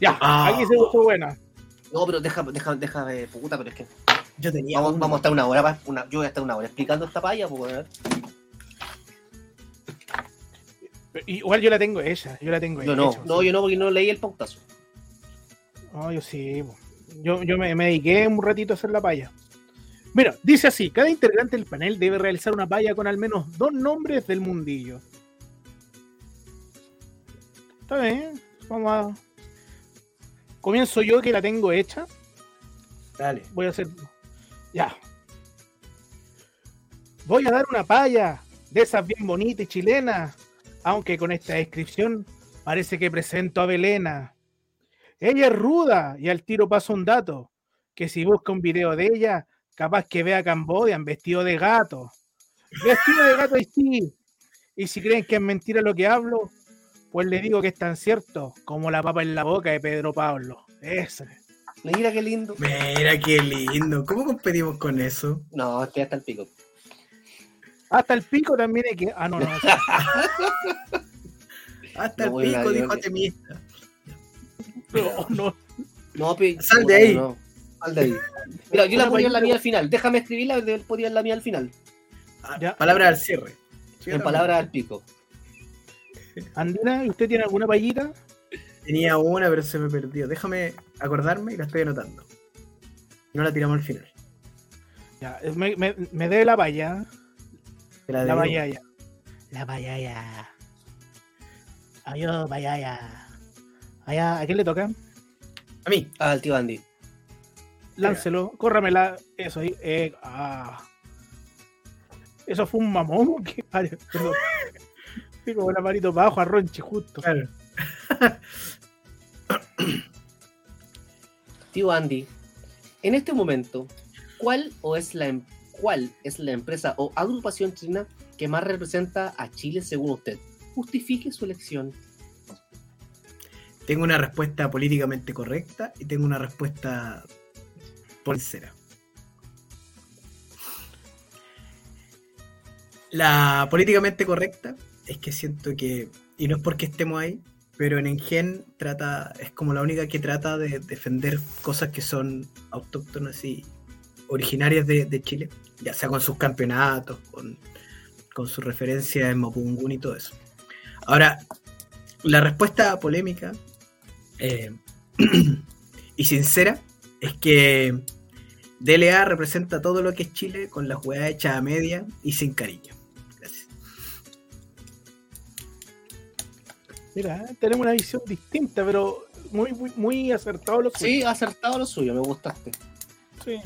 Ya, Ah. aquí se puso buena. No, pero déjame, déjame, déjame, puta, pero es que Yo tenía. vamos, a estar una hora, una, yo voy a estar una hora explicando esta palla, pues. Igual yo la tengo ella, yo la tengo Yo no, sí. no, yo no, porque no leí el pautazo. No, yo sí. Yo, yo me, me dediqué un ratito a hacer la palla. Mira, dice así: cada integrante del panel debe realizar una palla con al menos dos nombres del mundillo. Está bien, vamos a. Comienzo yo que la tengo hecha. Dale. Voy a hacer. Ya. Voy a dar una palla de esas bien bonitas y chilenas. Aunque con esta descripción parece que presento a Belena. Ella es ruda y al tiro paso un dato. Que si busca un video de ella, capaz que vea Cambodia en vestido de gato. Vestido de gato y sí. Y si creen que es mentira lo que hablo, pues le digo que es tan cierto como la papa en la boca de Pedro Pablo. Ese. Mira qué lindo. Mira qué lindo. ¿Cómo competimos con eso? No, estoy hasta el pico. Hasta el pico también hay que. Ah, no, no. Hasta No, el pico, dijo que- Atemista. no, no. No, pe- Sal de ahí. no. Sal de ahí. Mira, yo la ponía en la mía al final. Déjame escribirla, de- ponía en la mía al final. Ah, Ya. Palabra al cierre. Sí, En palabras al pico. Andina, ¿y ¿usted tiene alguna payita? Tenía una, pero se me perdió. Déjame acordarme y la estoy anotando. No la tiramos al final. Ya, me, me, me dé la paya. La La payaya. La payaya. Adiós, payaya. Allá, ¿a quién le toca? A mí. Al tío Andy. Láncelo, córramela. Eso ahí. eh, ah. Eso fue un mamón. ¿Qué? Perdón. Sí, como la manito para abajo a Ronchi, justo. Claro. Tío Andy, en este momento, ¿cuál o es la em- cuál es la empresa o agrupación china que más representa a Chile según usted? Justifique su elección. Tengo una respuesta políticamente correcta y tengo una respuesta por sincera. La políticamente correcta es que siento que, y no es porque estemos ahí, pero en Engen trata, es como la única que trata de defender cosas que son autóctonas y originarias de, Chile, ya sea con sus campeonatos, con, con su referencia en Mapudungun y todo eso. Ahora, la respuesta polémica eh, y sincera es que DLA representa todo lo que es Chile con la jugada hecha a media y sin cariño. Mira, tenemos una visión distinta, pero muy, muy, muy acertado lo que Sí, acertado lo suyo, me gustaste. Sí.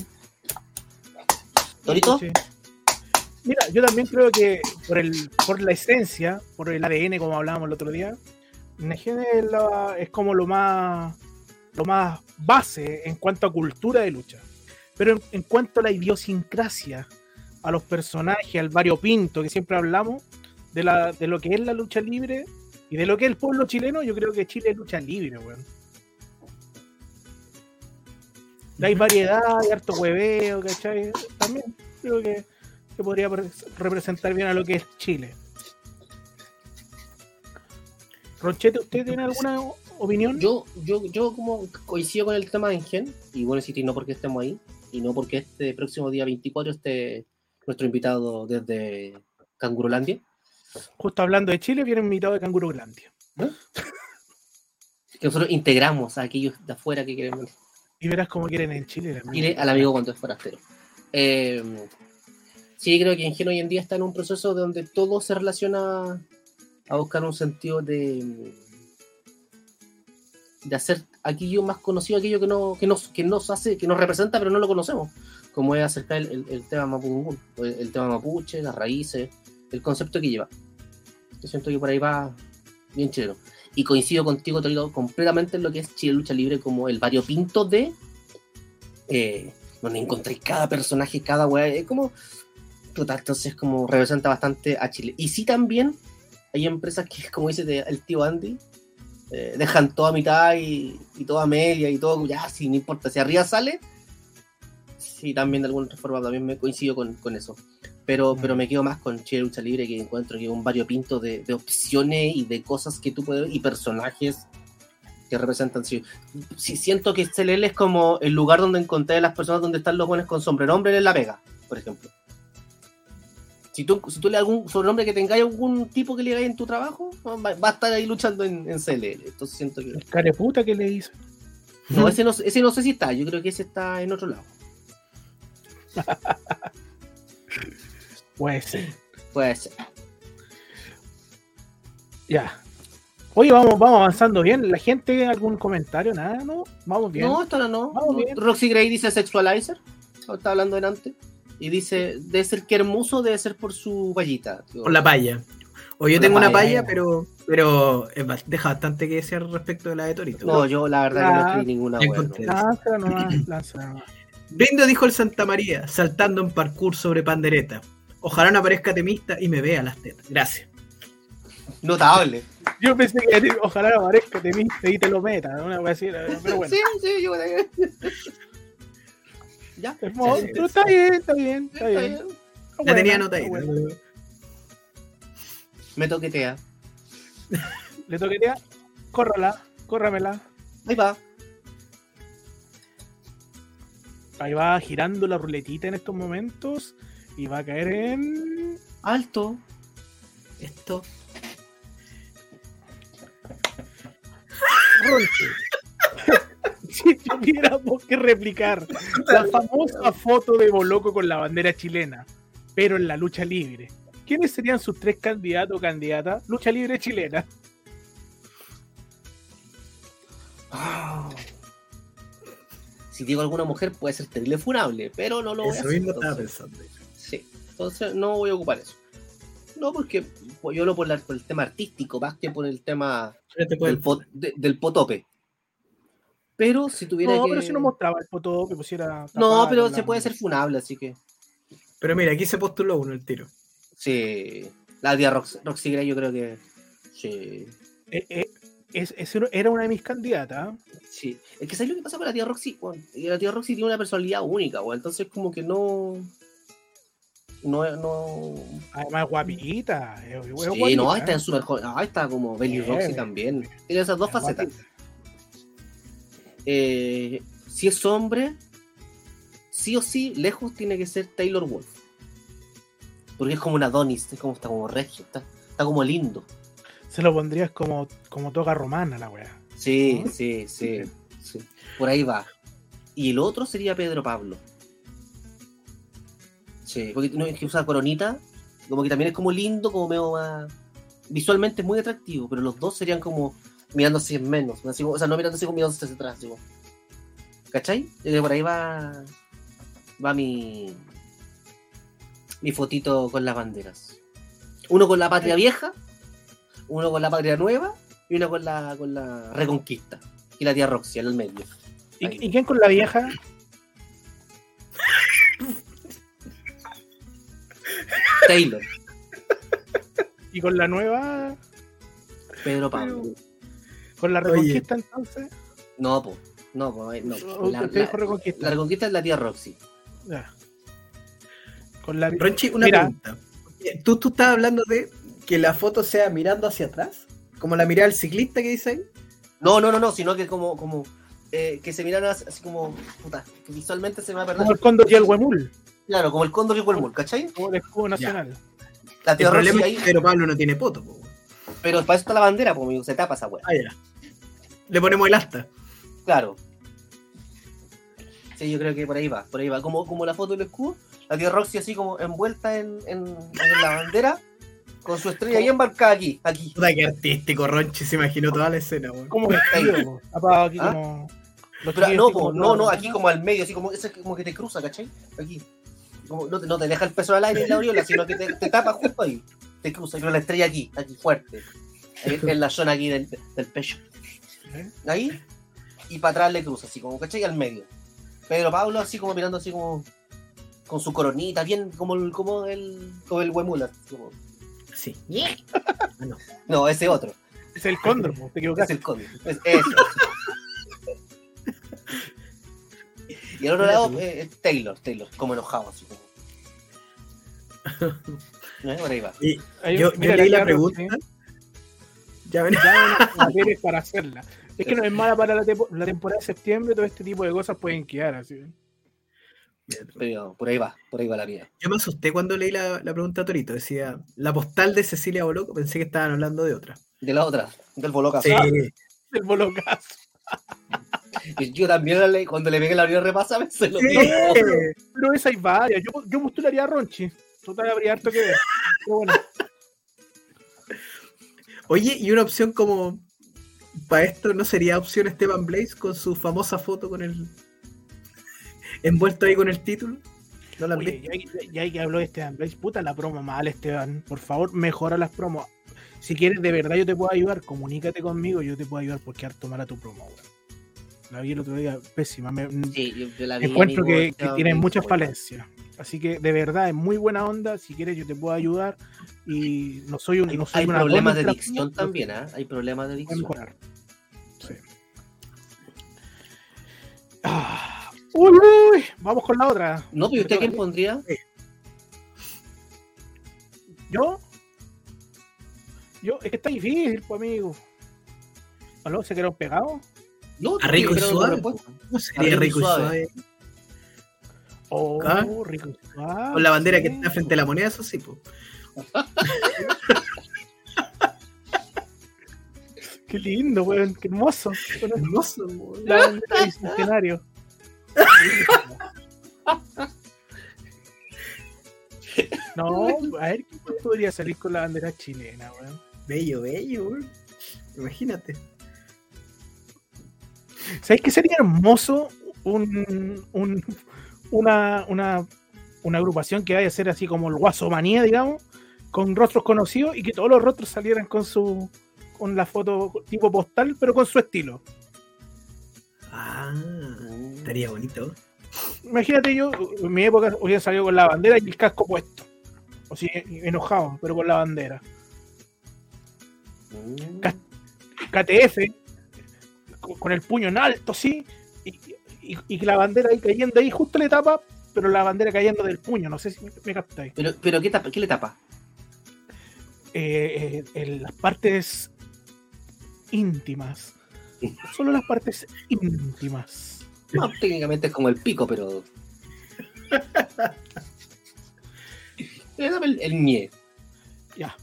¿Torito? Sí. Mira, yo también creo que por el por la esencia, por el ADN, como hablábamos el otro día, Negen es, como lo más lo más base en cuanto a cultura de lucha. Pero en, en cuanto a la idiosincrasia, a los personajes, al variopinto que siempre hablamos, de, la, de lo que es la lucha libre y de lo que es el pueblo chileno, yo creo que Chile es lucha libre, weón. Hay variedad, hay harto hueveo, ¿cachai? También creo que, que podría pre- representar bien a lo que es Chile. Ronchete, ¿usted tiene alguna opinión? Yo, yo, yo como coincido con el tema de Engen, y bueno, sí, no porque estemos ahí, y no porque este próximo día 24 esté nuestro invitado desde Cangurolandia. Justo hablando de Chile, viene invitado de Canguro Glandia. Que nosotros integramos a aquellos de afuera que quieren venir. Y verás cómo quieren en Chile. Chile al amigo cuando es forastero. Eh, sí, creo que Engen hoy en día está en un proceso de donde todo se relaciona a buscar un sentido de de hacer aquello más conocido, aquello que no que nos, que nos hace, que nos representa, pero no lo conocemos, como es acercar el, el- el tema mapudungun, el, el tema mapuche, las raíces, el concepto que lleva. Yo siento que por ahí va bien chileno. Y coincido contigo, Torito, completamente en lo que es Chile Lucha Libre como el variopinto de. eh, donde encontré cada personaje, cada weá. Es como. Puta, entonces, como representa bastante a Chile. Y sí, también hay empresas que, como dice el tío Andy, eh, dejan toda mitad y, y toda media y todo, ya, si no importa, si arriba sale. Sí, también de alguna otra forma también me coincido con, con eso. Pero, pero me quedo más con Chile Lucha Libre, que encuentro que un variopinto de, de opciones y de cosas que tú puedes y personajes que representan. Sí, sí, siento que CLL es como el lugar donde encontré a las personas donde están los buenos con sombrerombre en la pega, por ejemplo. Si tú, si tú le algún sobrenombre que tengáis algún tipo que le hagáis en tu trabajo, va, va a estar ahí luchando en, en CLL. Entonces siento que. El careputa que le hizo. No, ese no, ese no sé si está, yo creo que ese está en otro lado. Puede ser. Puede ser. Ya. Oye, vamos, vamos avanzando bien. ¿La gente algún comentario? Nada, ¿no? Vamos bien. No, esto no, no. Vamos bien. Roxy Gray dice sexualizer. Estaba hablando delante. Y dice, debe ser que hermoso, debe ser por su vallita. Por la palla. O yo Por tengo una palla. palla, pero, pero deja bastante que decir respecto de la de Torito. No, yo la verdad que no escribí ninguna. Lánzala nomás, nomás. Brindo dijo el Santa María, saltando en parkour sobre pandereta. Ojalá no aparezca temista y me vea las tetas. Gracias. Notable. Yo pensé que ojalá aparezca te y te lo meta, ¿no? una wea así, pero bueno. Sí, sí, yo Ya. Hermoso. Sí, sí, Pero está bien, está bien, está está bien. Está La tenía buena, está buena. Me toquetea. Le toquetea, córrala, córramela. Ahí va. Ahí va girando la ruletita en estos momentos y va a caer en. Alto. Esto. Si tuviéramos que replicar la famosa foto de Boloco con la bandera chilena, pero en la lucha libre, ¿quiénes serían sus tres candidatos o candidatas? Lucha libre chilena. Ah. Si digo alguna mujer puede ser terrible funable, pero no lo voy a Eso hacer. mismo estaba entonces. pensando. Sí, entonces no voy a ocupar eso. No, porque pues, yo lo por, la- por el tema artístico, más que por el tema del, pot- de- del potope. Pero si tuviera No, que... pero si no mostraba el foto que pusiera. No, tapada pero se la- puede ser funable, así que... Pero mira, aquí se postuló uno el tiro. Sí, la tía Rox- Roxy Gray yo creo que... Sí, Eh, eh, es- es- era una de mis candidatas. sí. Es que ¿sabes lo que pasa con la tía Roxy? Bueno, y la tía Roxy tiene una personalidad única, bueno, entonces como que no... No, no... Además, guapita. es- es Sí, guapita, no, ¿eh? está en súper joven. Ah, está como Belly Roxy también. Tiene esas dos Es facetas. Eh, si es hombre, sí o sí, lejos tiene que ser Taylor Wolf. Porque es como un Adonis, es como, está como regio, está, está como lindo. Se lo pondrías como, como toga romana la wea. Sí, ¿No? sí, sí, sí. Por ahí va. Y el otro sería Pedro Pablo. Sí, porque no es que usa coronita, como que también es como lindo, como medio más. Visualmente es muy atractivo, pero los dos serían como mirándose en menos. así como- o sea, no mirándose como mirándose hacia atrás. Digo. ¿Cachai? Eh, por ahí va. Va mi. Mi fotito con las banderas. Uno con la patria vieja, uno con la patria nueva y uno con la, con la reconquista. Y la tía Roxy en el medio. Ahí. ¿Y, y quién con la vieja? Taylor, ¿Y con la nueva? Pedro Pablo. ¿Con la Oye. reconquista entonces? No, po. No, po. eh, No. ¿O La, reconquista? la reconquista es la tía Roxy. Ya. Con la Ronchi, una Mira. pregunta. ¿Tú, tú estás hablando de que la foto sea mirando hacia atrás? Como la mirada del ciclista que dice ahí. No, no, no, no, sino que como, como eh, que se miran así, así como, puta, que visualmente se me va a perder. como el cóndor y el huemul, Claro, como el cóndor y el huemul, ¿cachai? como el escudo nacional. La El problema ahí, es que Pedro Pablo no tiene poto. po. pero para eso está la bandera, pues, amigo, se tapa esa weá. Ah, ya. Le ponemos el asta. Claro. Sí, yo creo que por ahí va, por ahí va. Como, como la foto del escudo, la tía Roxy así como envuelta en, en, en la bandera, con su estrella ahí embarcada aquí, aquí. Puta que artístico, Ronchi se imaginó toda la escena, weón. Como vestido, po. Tapado aquí ¿Ah? como. Pero, chiquillos no, así po, como no, no, aquí como al medio, así como, ese como que te cruza, ¿cachai? Aquí. No, te, no te deja el peso al aire en la aureola, sino que te, te tapa justo ahí. Te cruza, y con la estrella aquí, aquí fuerte. en, la zona aquí del, del pecho. Ahí, y para atrás le cruza, así como, ¿cachai? Al medio. Pedro Pablo así como mirando así como con su coronita, bien como el, como el, como el Huemula. como- Sí. No, ese otro. Es el cóndor, te Es equivocaste. el código. Es ese. Y al otro lado, eh, eh, Taylor, Taylor, como enojado, así como. ¿Eh? Por ahí va. Y yo, mira, leí la pregunta. ¿sí? Ya ven. Ya para hacerla. Es que no es mala para la, temporada de septiembre, todo este tipo de cosas pueden quedar así. Pero por ahí va, por ahí va la vida. Yo me asusté cuando leí la, la pregunta a Torito. Decía, la postal de Cecilia Boloco. Pensé que estaban hablando de otra. De la otra, del Boloca. Sí. El bolocazo. Y Yo también la leí, cuando le pegué la vida repasa, se lo Sí. digo. Pero esa hay varias. Yo, yo postularía a Ronchi. Total, habría harto que ver. Pero bueno, Oye, y una opción como para esto no sería opción Esteban Blaze con su famosa foto con el envuelto ahí con el título. ¿No la oye, ya- ya que habló de Esteban Blaze, puta la promo mal, Esteban. Por favor, mejora las promos. Si quieres, de verdad, yo te puedo ayudar. Comunícate conmigo, yo te puedo ayudar porque harto mala tu promo, weón. La vi el otro día, pésima. Me, Sí, yo, yo la vi, encuentro que, que estaba tiene muy muchas falencias. Así que de verdad es muy buena onda. Si quieres, yo te puedo ayudar. Y no soy un. Hay, no soy hay una problemas de dicción también, ¿ah? Hay problemas de dicción. Sí. Ah, uy, uy, vamos con la otra. No, pero ¿usted quién pondría? ¿Yo? Yo, es que está difícil, pues, amigo. ¿Aló? ¿Se quedó pegado? No, A rico y suave. respuesta. ¿Cómo sería rico y suave. Oh, ¿Ah? rico. y suave, Con la bandera que está frente a la moneda, eso sí, pues. Qué lindo, weón. Qué hermoso. Con Hermoso, weón. la bandera bicentenario. No, a ver, ¿quién podría salir con la bandera chilena, weón? Bello, bello, weón. Imagínate. ¿Sabes qué sería hermoso un, un- una, una, una agrupación que vaya a ser así como el Guasomanía, digamos, con rostros conocidos y que todos los rostros salieran con su con la foto tipo postal, pero con su estilo? Ah, estaría bonito. Imagínate yo, en mi época hubiera salido con la bandera y el casco puesto. O sea, enojado, pero con la bandera. Mm. KTF, con, el puño en alto, sí, y, y, y que la bandera ahí cayendo ahí, justo le tapa, pero la bandera cayendo del puño, no sé si me, me captáis. Pero, pero ¿qué, tapa, ¿qué le tapa? Eh, eh, en las partes íntimas. Solo las partes íntimas. No, técnicamente es como el pico, pero. Le dame el, el ñe. Ya.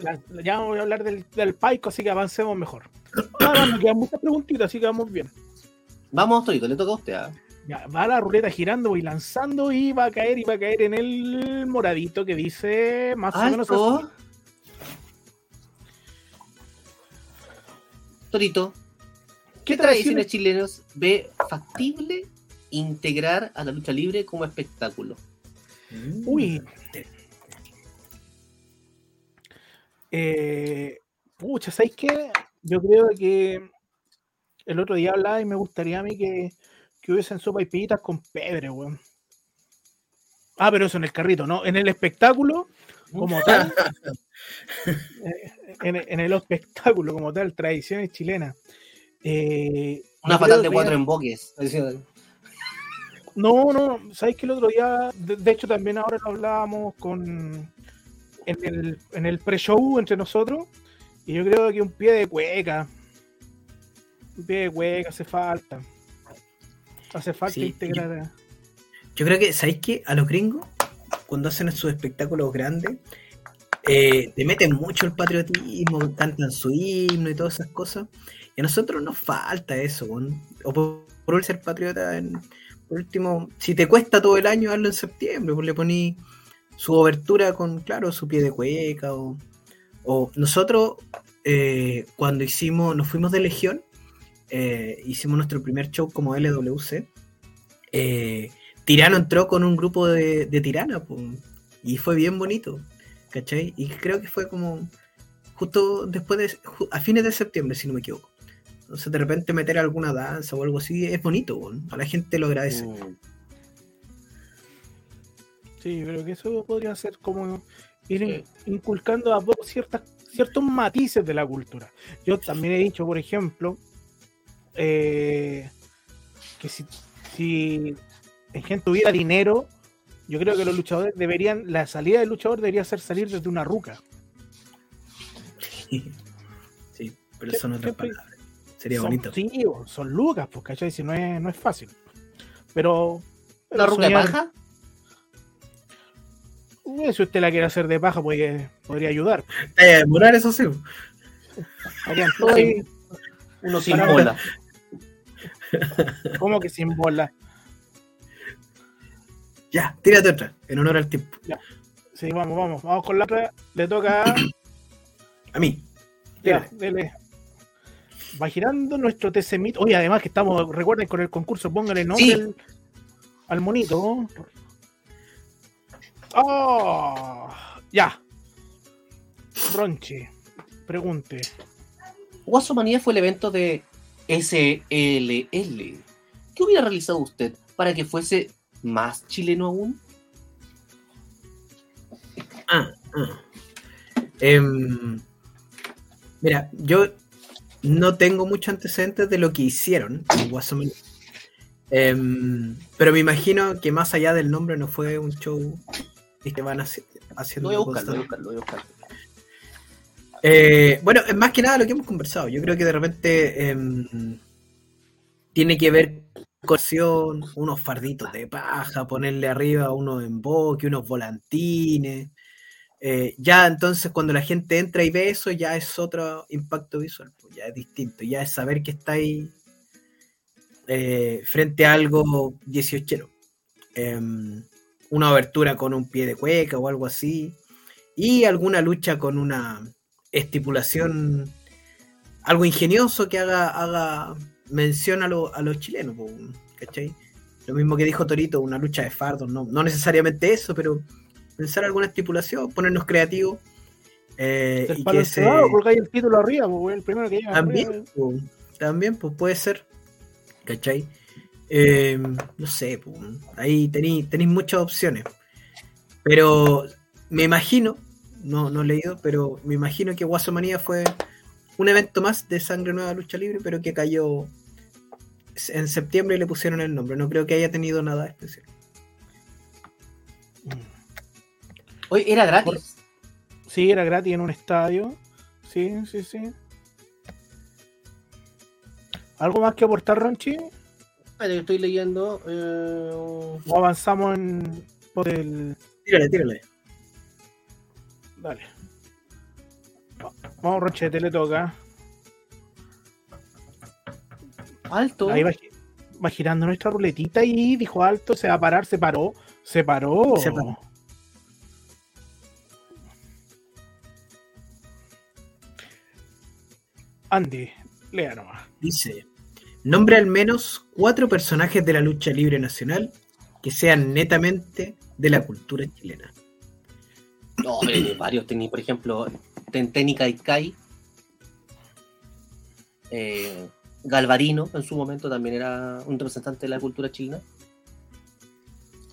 La- ya voy a hablar del, del paico, así que avancemos mejor. Ahora me quedan muchas preguntitas, así que vamos bien. Vamos, Torito, le toca a usted. ¿ah? Ya, va la ruleta girando, voy lanzando y va a caer y va a caer en el moradito que dice más o menos así. Torito, ¿qué tradiciones chilenas ve factible integrar a la lucha libre como espectáculo? Uy. Eh, pucha, ¿sabéis qué? Yo creo que el otro día hablaba y me gustaría a mí que, que hubiesen sopa y pillitas con pebre, weón. Ah, pero eso en el carrito, ¿no? En el espectáculo, como tal. eh, en, en el espectáculo, como tal, tradiciones chilenas. Eh, Una fatal de cuatro emboques. No, no, sabéis que el otro día, de, de hecho también ahora lo hablábamos con en el, en el pre-show entre nosotros, y yo creo que un pie de cueca, un pie de cueca hace falta. Hace falta Sí, integrar. Yo creo que, ¿sabéis qué? A los gringos, cuando hacen sus espectáculos grandes, eh, te meten mucho el patriotismo, cantan su himno y todas esas cosas. Y a nosotros nos falta eso, o por, por ser patriota, en- por último, si te cuesta todo el año, hazlo en septiembre, pues le poní su obertura con, claro, su pie de cueca, o, o nosotros, eh, cuando hicimos, nos fuimos de Legión, eh, hicimos nuestro primer show como LWC, eh, Tirano entró con un grupo de, de Tirana, po, y fue bien bonito, ¿cachai? Y creo que fue como, justo después de, a fines de septiembre, si no me equivoco. Entonces de repente meter alguna danza o algo así es bonito, a la gente lo agradece. Mm. Sí, pero que eso podría ser como ir inculcando a poco ciertas, ciertos matices de la cultura. Yo también he dicho, por ejemplo, eh, que si, si en gente tuviera dinero, yo creo que los luchadores deberían, la salida del luchador debería ser salir desde una ruca. Sí, pero eso no es Sería bonito. Sí, son lucas, pues, ¿cachai? Si no es, no es fácil. Pero. ¿La ruca de paja? Si usted la quiere hacer de paja, pues podría ayudar. Eh, demorar, eso sí. Uno sin bola. ¿Cómo que sin bola? Ya, tírate otra, en honor al tiempo. Ya. Sí, vamos, vamos. Vamos con la otra. Le toca a, a mí. Ya, dele. Va girando nuestro TC. Oye, además que estamos, recuerden con el concurso, pónganle nombre al, monito. ¡Oh! Ya. Ronchi, pregunte. Guasomanía fue el evento de SLL. ¿Qué hubiera realizado usted para que fuese más chileno aún? Ah, ah. Em, mira, yo no tengo mucho antecedentes de lo que hicieron en Guasomanía. Em, pero me imagino que más allá del nombre no fue un show que van haciendo. Voy a buscarlo, voy a buscarlo, voy a buscarlo. Eh, bueno, es más que nada lo que hemos conversado. Yo creo que de repente em, tiene que ver con unos farditos de paja, ponerle arriba unos emboque, unos volantines. Eh, ya entonces cuando la gente entra y ve eso, ya es otro impacto visual, pues ya es distinto, ya es saber que está ahí eh, frente a algo 18. Em, una abertura con un pie de cueca o algo así, y alguna lucha con una estipulación, algo ingenioso que haga, haga mención a, a los chilenos, ¿cachai? Lo mismo que dijo Torito, una lucha de fardos, no, no necesariamente eso, pero pensar alguna estipulación, ponernos creativos. Eh, el y que se... porque hay el título arriba, el primero que llega. También, también pues puede ser, ¿cachai? Eh, no sé, ahí tenéis, tenéis muchas opciones. Pero me imagino, no, no he leído, pero me imagino que Guasomanía fue un evento más de Sangre Nueva Lucha Libre, pero que cayó en septiembre y le pusieron el nombre. No creo que haya tenido nada especial. Hoy era gratis. Sí, era gratis en un estadio. Sí, sí, sí. ¿Algo más que aportar, Ronchi? Estoy leyendo. Eh, o avanzamos en por el. Tírale, tírale. Dale. Vamos, Ronchete, le toca. Alto. Ahí va, girando nuestra ruletita y dijo alto, se va a parar, se paró. Se paró. Se paró. Andy, lea nomás. Dice, nombre al menos cuatro personajes de la lucha libre nacional que sean netamente de la cultura chilena. No, varios tenéis, por ejemplo, Tenténica y Kai. Eh, Galvarino en su momento también era un representante de la cultura chilena.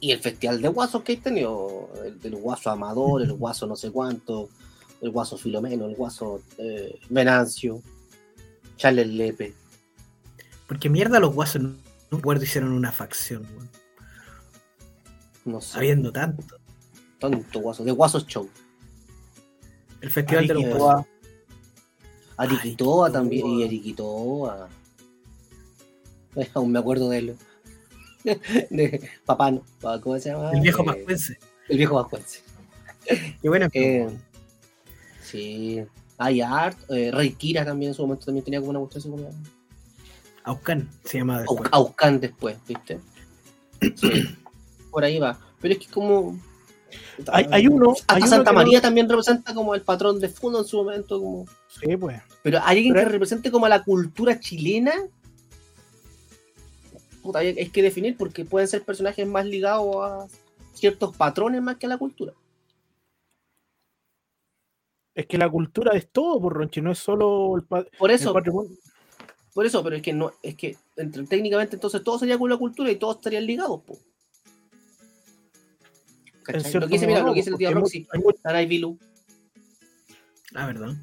Y el festival de guasos que he tenido, el guaso Amador, el guaso no sé cuánto, el guaso Filomeno, el guaso eh, Venancio, Charles Lepe. Porque mierda los guasos no, no hicieron una facción, No sé. Habiendo tanto. Tanto guaso, de guasos show. El festival de los guasos. Ariquitoa también, y Ariquitoa. Aún me acuerdo de él. de papá, ¿no? ¿Cómo se llama? El viejo mascuense. El viejo mascuense. Qué bueno. Eh, sí. Hay Art, eh, Rey Kira también en su momento también tenía como una cuestión como. Auscan se llama después. Auscan después, ¿viste? Sí. Por ahí va. Pero es que como. Hay, hay uno. Hasta Santa María también representa como el patrón de fondo en su momento. Como... Sí, pues. Pero hay alguien que represente como la cultura chilena. Puta, hay que definir porque pueden ser personajes más ligados a ciertos patrones más que a la cultura. Es que la cultura es todo, por Ronchi, no es solo el, pa- Por el eso, patrimonio. Por eso, pero es que no, es que entre- técnicamente entonces todo sería con la cultura y todos estarían ligados, po. ¿Cachai? En cierto Lo que mira, lo no, que dice el porque tío hay mu- Roxy, Bilu. Ah, ¿verdad?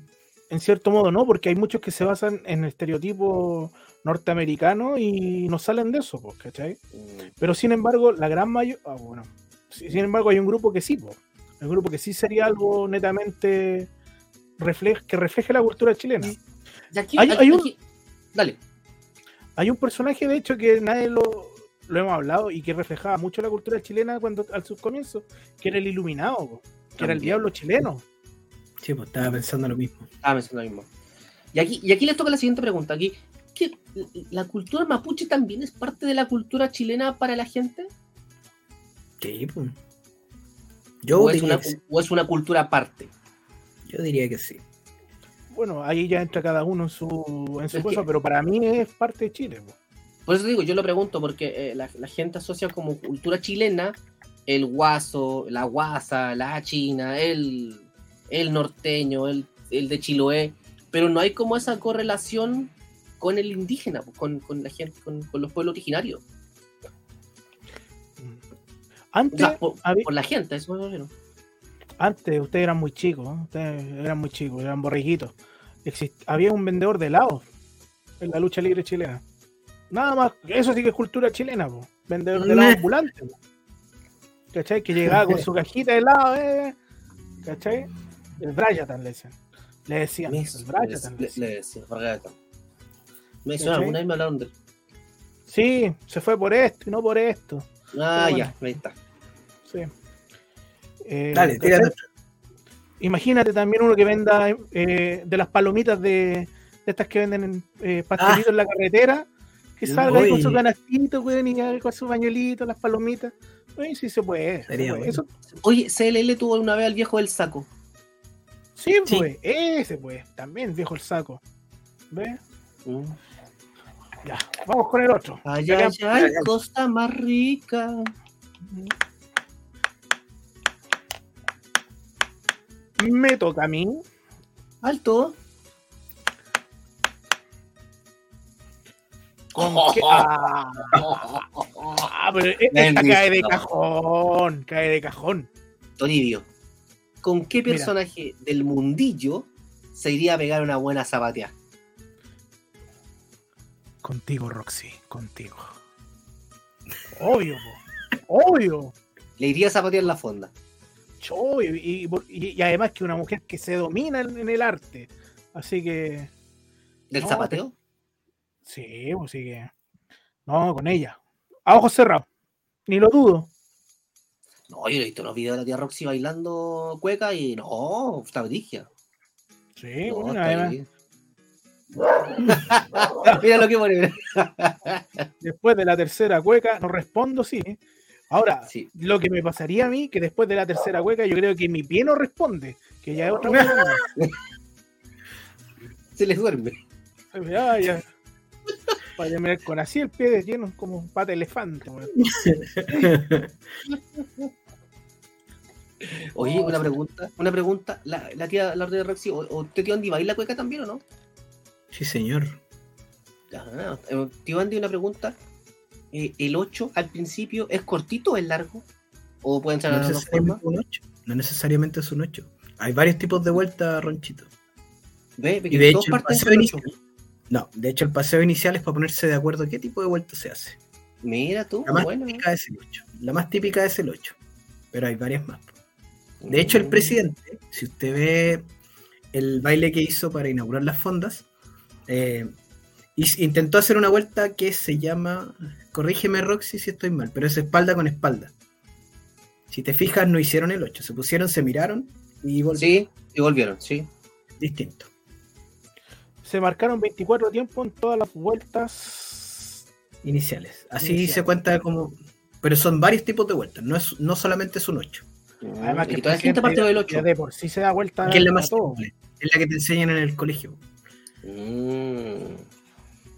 en cierto modo no, porque hay muchos que se basan en el estereotipo norteamericano y no salen de eso, pues, ¿cachai? Pero sin embargo, la gran mayoría. Ah, bueno. Sin embargo, hay un grupo que sí, pues. Hay un grupo que sí sería algo netamente reflej- que refleje la cultura chilena. Y aquí, Hay- aquí- hay un- aquí- Dale. Hay un personaje, de hecho, que nadie lo, lo hemos hablado y que reflejaba mucho la cultura chilena cuando al sus comienzos, que era el iluminado, po, que era el diablo chileno. Sí, pues estaba pensando lo mismo. Me suena lo mismo. Y aquí, y aquí les toca la siguiente pregunta. Aquí, ¿qué, ¿La cultura mapuche también es parte de la cultura chilena para la gente? Sí, pues. Yo, ¿O es, una. ¿O es una cultura aparte? Yo diría que sí. Bueno, ahí ya entra cada uno en su, en su Es cosa, que- pero para mí es parte de Chile. po. Por eso digo, yo lo pregunto porque eh, la, la gente asocia como cultura chilena el guaso, la guasa, la china, el, el norteño, el, el de Chiloé, pero no hay como esa correlación con el indígena, con, con la gente, con, con los pueblos originarios. O Antes, sea, por, había- por la gente, eso me refiero. Antes ustedes eran muy chicos, ¿no? ustedes eran muy chicos, eran borreguitos. Exist- había un vendedor de helados en la lucha libre chilena. Nada más, eso sí que es cultura chilena, po. vendedor de helados ambulante. po. ¿Cachai? Que llegaba con su cajita de helado, eh. ¿cachai? El Bryatan le decían. Le decían, el Bryatan le le- decían. le decía, Vargata. Me suena, alguna vez me hablaron de. Sí, se fue por esto y no por esto. Ah, ya, ahí está. Sí. Eh, Dale. Imagínate también uno que venda eh, de las palomitas de, de estas que venden en eh, pastelitos en la carretera, que salga ahí con su canastito, weón, y con su pañuelito, las palomitas. Uy, sí se puede. se Sería puede. bueno. Eso, Oye, CLL tuvo una vez al viejo del saco. sí, Sí. pues, ese pues, también viejo el saco. ¿Ves? Mm. Ya, vamos con el otro. Allá, allá, hay costa más rica. Me toca a mí. Alto. ¿Con qué? Ah, ah, pero esta cae de cajón, cae de cajón. Toribio. ¿Con qué Mira. personaje del mundillo se iría a pegar una buena zapatea? Contigo, Roxy, contigo. Obvio, po. obvio. Le iría a zapatear la fonda. Y, y- y además que una mujer que se domina en, en el arte. Así que, ¿Del No, zapateo? sí, pues sí que. No, con ella. A ojos cerrados. Ni lo dudo. No, yo he visto unos videos de la tía Roxy bailando cueca y no, está brigia. Sí, No, bueno, además. Mira lo que pone. después de la tercera cueca, no respondo, sí. Ahora, Sí. lo que me pasaría a mí, que después de la tercera cueca, yo creo que mi pie no responde, que ya es otra cosa. Se les duerme. Ya, ya. Para mirar con así el pie de lleno como un pata de elefante. Oye, una pregunta, una pregunta. La, la tía, la tía Roxy, o, o te tío Andy baila cueca también o no? Sí, señor. Ah, tío Andy, una pregunta. Eh, ¿El 8 al principio es cortito o es largo? ¿O pueden ser No las dos formas? un 8. No necesariamente es un 8. Hay varios tipos de vuelta, Ronchito. Ve, Y de hecho, el paseo inicial. No, de hecho, el paseo inicial es para ponerse de acuerdo qué tipo de vuelta se hace. Mira tú, La más bueno. típica es el 8. La más típica es el 8. Pero hay varias más. De hecho, el Mm. presidente, si usted ve el baile que hizo para inaugurar las fondas, eh, intentó hacer una vuelta que se llama, corrígeme Roxy si estoy mal, pero es espalda con espalda. Si te fijas, no hicieron el 8, se pusieron, se miraron y volvieron. Sí, y volvieron, sí. Distinto. Se marcaron 24 tiempos en todas las vueltas. Iniciales. Así Iniciales. se cuenta como... Pero son varios tipos de vueltas, no, es, no solamente es un 8. Además y que toda la gente parte del ya- 8. ya de por sí se da vuelta Que es la más simple, es la que te enseñan en el colegio. Mm.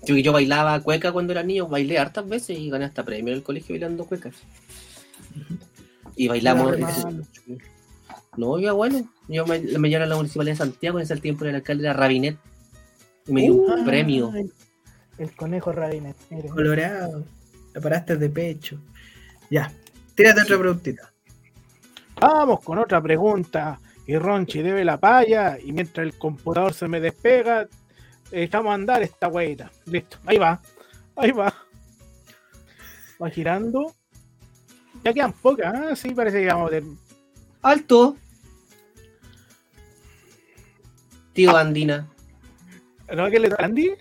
Yo, yo bailaba cueca cuando era niño, bailé hartas veces y gané hasta premio en el colegio bailando cuecas. Y bailamos. No, ya bueno. Yo me, me llevaron a la municipalidad de Santiago, en ese tiempo el alcalde era Rabinet. Y me dio un premio. El, el conejo Rabinet. mire. Colorado. La paraste de pecho. Ya. Tírate otra preguntita. Vamos con otra pregunta. Y Ronchi debe la palla y mientras el computador se me despega, dejamos andar esta hueita. Listo, ahí va. Ahí va. Va girando. Ya quedan pocas, ¿ah? Sí, parece que vamos a tener. Alto. Tío Andina. ¿No que le a Andy?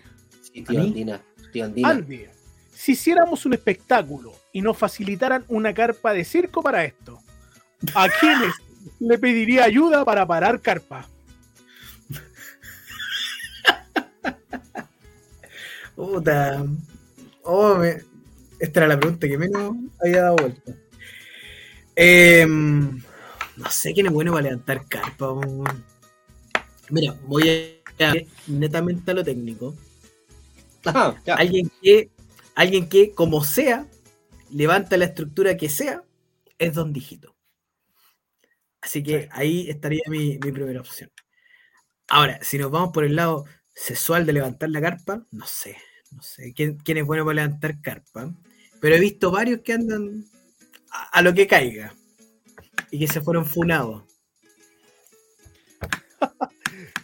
Sí, ¿A tío? Andina. Tío Andina. Andy, si hiciéramos un espectáculo y nos facilitaran una carpa de circo para esto, ¿a quiénes le pediría ayuda para parar carpa? Puta. Oh, me- Esta era la pregunta que menos había dado vuelta. Em, no sé quién es bueno para levantar carpa. Mira, voy a netamente a lo técnico. Ya. Alguien que, alguien que, como sea, levanta la estructura que sea, es Don Dígito. Así que Sí. ahí estaría mi, mi primera opción. Ahora, si nos vamos por el lado sexual de levantar la carpa, no sé, no sé quién, quién es bueno para levantar carpa, pero he visto varios que andan a, a lo que caiga y que se fueron funados.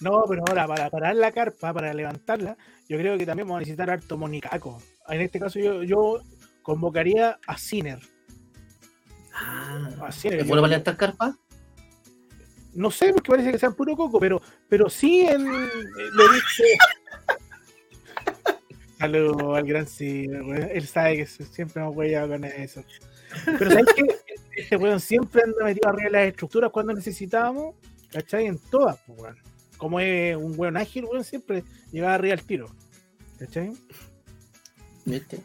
No, pero ahora para parar la carpa, para levantarla, yo creo que también vamos a necesitar harto monicaco. En este caso yo, yo convocaría a Ciner. Ah, A Ciner. ¿Es bueno para levantar carpa? No sé, porque parece que sean puro coco, pero, pero sí en. eh, Lo dice. Saludos al gran weón. Él sabe que siempre hemos huellado con eso. Pero ¿sabes qué? Este weón siempre anda metido arriba de las estructuras cuando necesitábamos, ¿cachai? En todas, pues, weón. Como es un weón ágil, weón, siempre llegaba arriba al tiro. ¿Cachai? ¿Viste?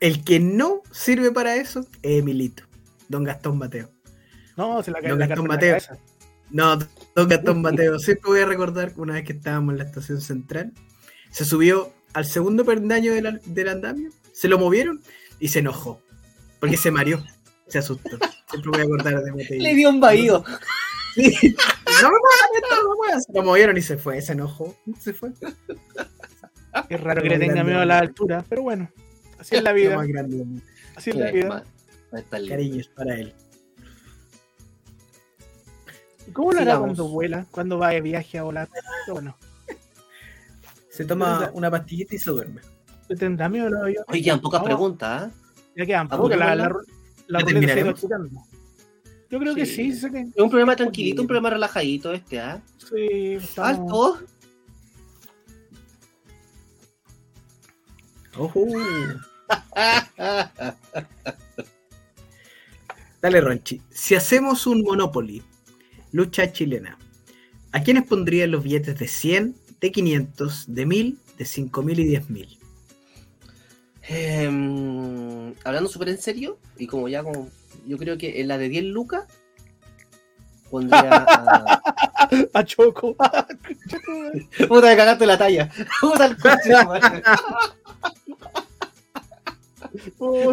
el que no sirve para eso es Emilito, Don Gastón Mateo. No, se la cae Don la Gastón carpa en la Mateo. cabeza. No, Don Gastón Mateo. Siempre voy a recordar que una vez que estábamos en la estación central, se subió al segundo peldaño del, del andamio, se lo movieron y se enojó. Porque se mareó, se asustó. Siempre voy a acordar de Mateo. Le dio un bahío. Sí. No me muevan esto, no me muevan. Se lo movieron y se fue, se enojó. Se fue. Es raro que le tenga miedo a la altura, pero bueno, así es la vida. Así es la vida. Cariños para él. ¿Y ¿Cómo lo hará cuando vuela? Cuando va de viaje a volar? Bueno, Se toma una pastillita y se duerme. ¿le tendrá miedo los aviones? Oye, quedan pocas preguntas, ¿ah? Ya quedan ¿A pocas, la, la, la. Yo creo que Sí. sí, sé que Es un programa tranquilito, un programa relajadito este, ¿ah? sí, estamos- Alto. Ojo. Dale, Ronchi. Si hacemos un Monopoly, lucha chilena, ¿a quiénes pondrían los billetes de 100, de 500, de 1000, de 5000 y 10000? Em, hablando súper en serio, y como ya como yo creo que en la de 10 lucas pondría a... a Choco. Puta, me cagaste la talla. Puta el coche.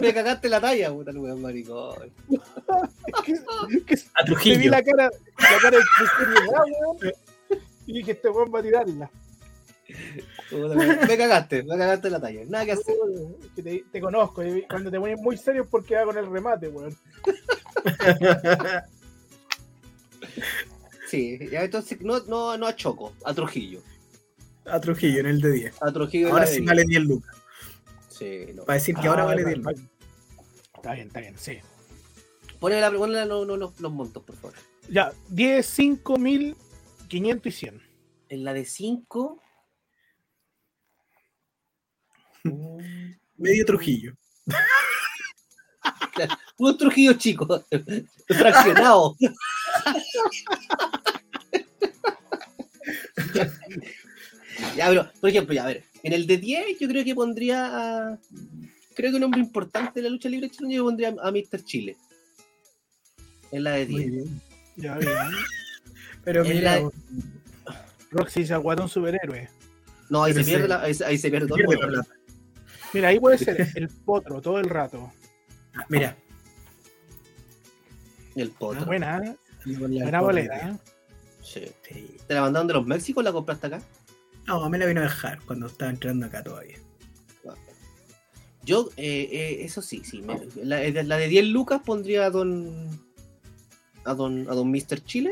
Me cagaste la talla, puta el weón maricón. A te vi Trujillo. la cara, la cara de. Y dije, este weón va a tirarla. Me cagaste, me cagaste la talla. Nada que hacer. Que te, te conozco, y cuando te pones muy serio es porque va con el remate, weón. Sí, ya entonces no, no, no a Choco, a Trujillo. A Trujillo en el de 10. A Trujillo en Ahora sí 10. vale 10 lucas. Sí, no. Para decir que ahora Ah, vale va- 10 va- lucas. Está bien, está bien, sí. Ponle la ponle no, no, los, los montos, por favor. Ya, 10, 5 mil, 500 y 100. En la de 5. Medio Trujillo. Un Trujillo chico, fraccionado. ya, pero, por ejemplo, ya, a ver, en el de 10 yo creo que pondría a, creo que un hombre importante de la lucha libre chilena yo pondría a Mr. Chile. En la de Muy 10. bien. Ya, bien. Pero En mira, la- Roxy se aguató un superhéroe. No, ahí Pero se pierde, la, ahí, se- ahí se pierde todo el pierde la. Mira, ahí puede ser el potro todo el rato. Mira. El potro. Buena, ¿eh? buena bolera. ¿eh? Sí. Sí. ¿Te la mandaron de los Méxicos o la compraste acá? No, me la vino a dejar cuando estaba entrando acá todavía. Yo, eh, eh, eso sí, sí. me- la, la de 10 lucas pondría a don. a don, a don Mr. Chile.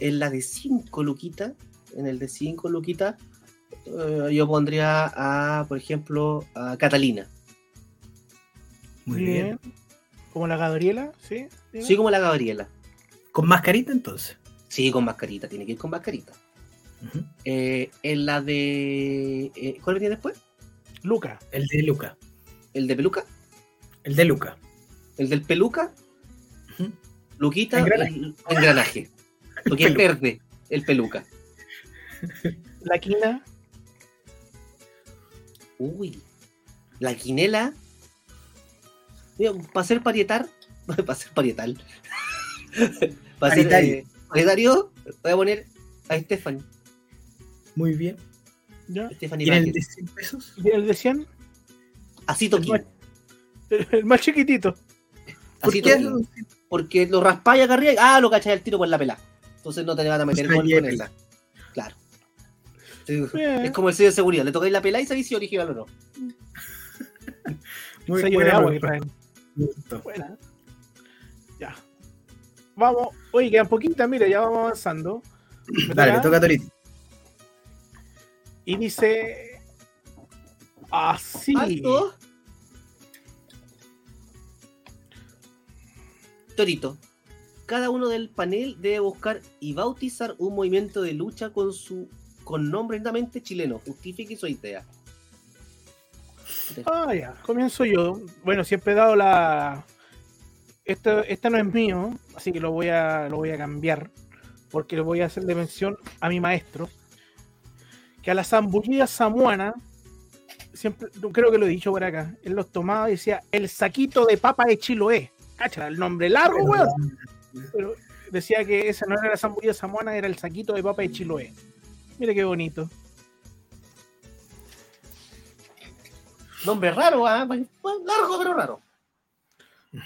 En la de 5 luquitas, en el de 5 luquitas, eh, yo pondría a, por ejemplo, a Catalina. Muy bien. Como la Gabriela, ¿sí? Sí, como la Gabriela. ¿Con mascarita entonces? Sí, con mascarita, tiene que ir con mascarita. Eh, en la de. eh, ¿Cuál venía después? Luca. El de Luca. ¿El de peluca? El de Luca. ¿El del peluca? Luquita, Engranaje. el engranaje. Porque es Peluca. verde, el peluca. La Quina. Uy, la quinela. Para ser parietar, para ser parietal. para ser Paritario. eh, voy a poner a Stephanie. Muy bien. ¿Ya? Stephanie ¿Y en el de 100 pesos? ¿Y el de 100? Así El toquín. más, el, el más chiquitito. ¿Por Así qué? toquín. Porque lo raspáis acá arriba. Ah, lo cachai al tiro por la pela. Entonces no te van a meter sea, gol con es esa. Claro. Bien. Es como el sello de seguridad. Le tocáis la pela y sabéis si original o no. Muy sello de buena agua que traen. Buena. Ya. Vamos. Oye, quedan poquitas, mira, ya vamos avanzando. Dale, toca- toca a Torito. Y dice. Así. Alto. Torito. Cada uno del panel debe buscar y bautizar un movimiento de lucha con su con nombre netamente chileno. Justifique su idea. Ah, ya. Comienzo yo. Bueno, siempre he dado la. Este, este no es mío, así que lo voy a, lo voy a cambiar. Porque le voy a hacerle mención a mi maestro. Que a la zambullida samuana, siempre, creo que lo he dicho por acá, él los tomaba y decía el saquito de papa de Chiloé. Cacha, el nombre largo, weón. Pero decía que esa no era la zambullida samuana, era el saquito de papa de Chiloé. Mira qué bonito. Nombre raro. Bueno, largo pero raro.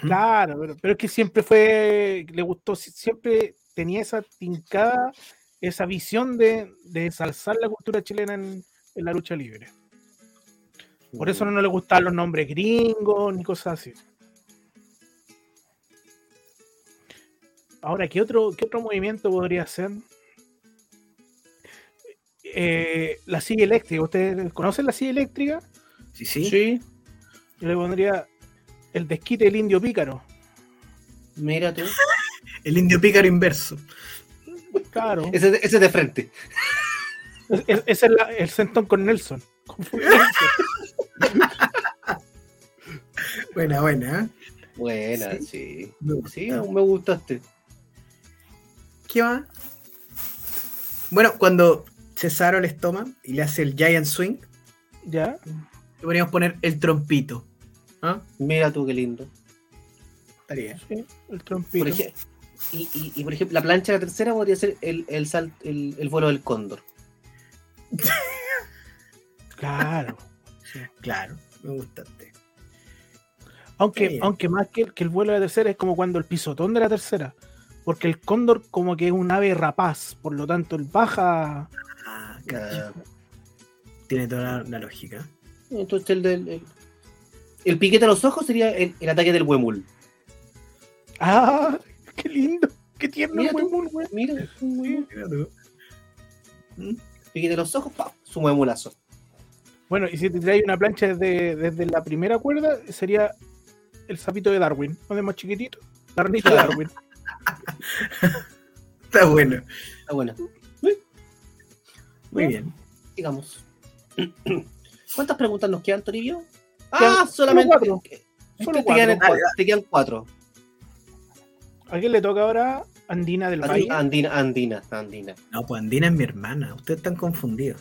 Claro, pero, pero es que siempre fue, le gustó, si- siempre tenía esa tincada, esa visión de, de ensalzar la cultura chilena en, en la lucha libre. Por eso no, no le gustaban los nombres gringos ni cosas así. Ahora, ¿qué otro, qué otro movimiento podría ser? Eh, la silla eléctrica. ¿Ustedes conocen la silla eléctrica? Sí, sí. Sí. Yo le pondría el desquite del indio pícaro. Mira tú. El indio pícaro inverso. Claro. Ese, ese de frente. Es- es- Ese es la- el sentón con Nelson. Con. Buena, buena. ¿eh? Buena, Sí. sí. Me. Sí, me gustaste. ¿Qué va? Bueno, cuando Cesaro les toma y le hace el Giant Swing, ¿Ya? le podríamos poner el trompito. ¿Ah? Mira tú qué lindo. Estaría. Sí, el trompito. Por ej- y, y- y, por ejemplo, la plancha de la tercera podría ser el, el, sal- el, el vuelo del cóndor. Claro. sí. Claro, me gustaste. Aunque, Sí. aunque más que el, que el vuelo de la tercera es como cuando el pisotón de la tercera. Porque el cóndor como que es un ave rapaz, por lo tanto él baja. Ah, Tiene toda la, la lógica. entonces el del. El, el piquete a los ojos sería el, el ataque del huemul. ¡Ah! ¡Qué lindo! ¡Qué tierno Mira huemul, güey! Mira, huemul. Mira tú. ¿Mm? los ojos, ¡pam! su huemulazo. Bueno, y si te traes una plancha desde, desde la primera cuerda, sería el sapito de Darwin. ¿No más chiquitito? La ranita de. Darwin. Está bueno. Ah, bueno, Muy bien. digamos. ¿Cuántas preguntas nos quedan, Toribio? Ah, solamente. solo cuatro. Te, quedan, te quedan cuatro. ¿A quién le toca ahora? Andina del Valle. Andina, andina, andina. No, pues Andina es mi hermana. Ustedes están confundidos.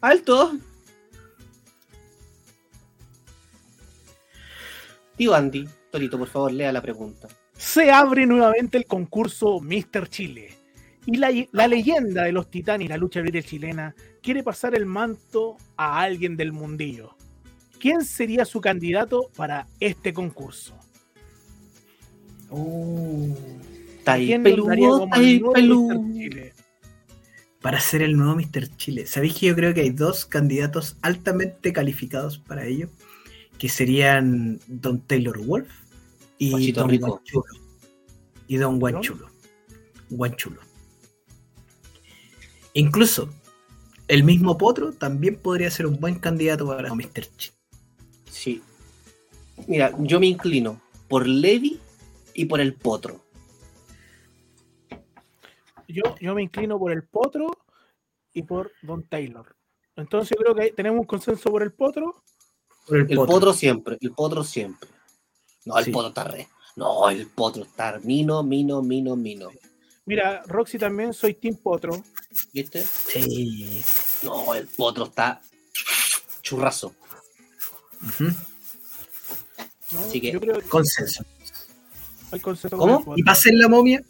Alto. Tío Andy, Torito, por favor, lea la pregunta. Se abre nuevamente el concurso Mr. Chile. Y la, la leyenda de los titanes y la lucha libre chilena quiere pasar el manto a alguien del mundillo. ¿Quién sería su candidato para este concurso? Uh, Está ahí ¿Quién nos daría peludo, como está ahí el nuevo peludo. Mr. Chile? Para ser el nuevo Mr. Chile. ¿Sabéis que yo creo que hay dos candidatos altamente calificados para ello? Que serían Don Taylor Wolf y Guachito Don Rico. Guanchulo. Y Don Guanchulo. Guanchulo. Incluso el mismo Potro también podría ser un buen candidato para Mr. Chile. Sí. Mira, yo me inclino por Levi y por el Potro. Yo, yo me inclino por el Potro y por Don Taylor. Entonces yo creo que ahí tenemos un consenso por el Potro. Por el El Potro. Potro siempre, el Potro siempre. No, el Sí. Potro está re. No, el Potro está mino, mino, mino, mino. Mira, Roxy también soy Team Potro. ¿Viste? Sí. No, el Potro está churrazo. Así que- yo creo que Consenso. ¿Cómo? ¿Y para hacer la momia?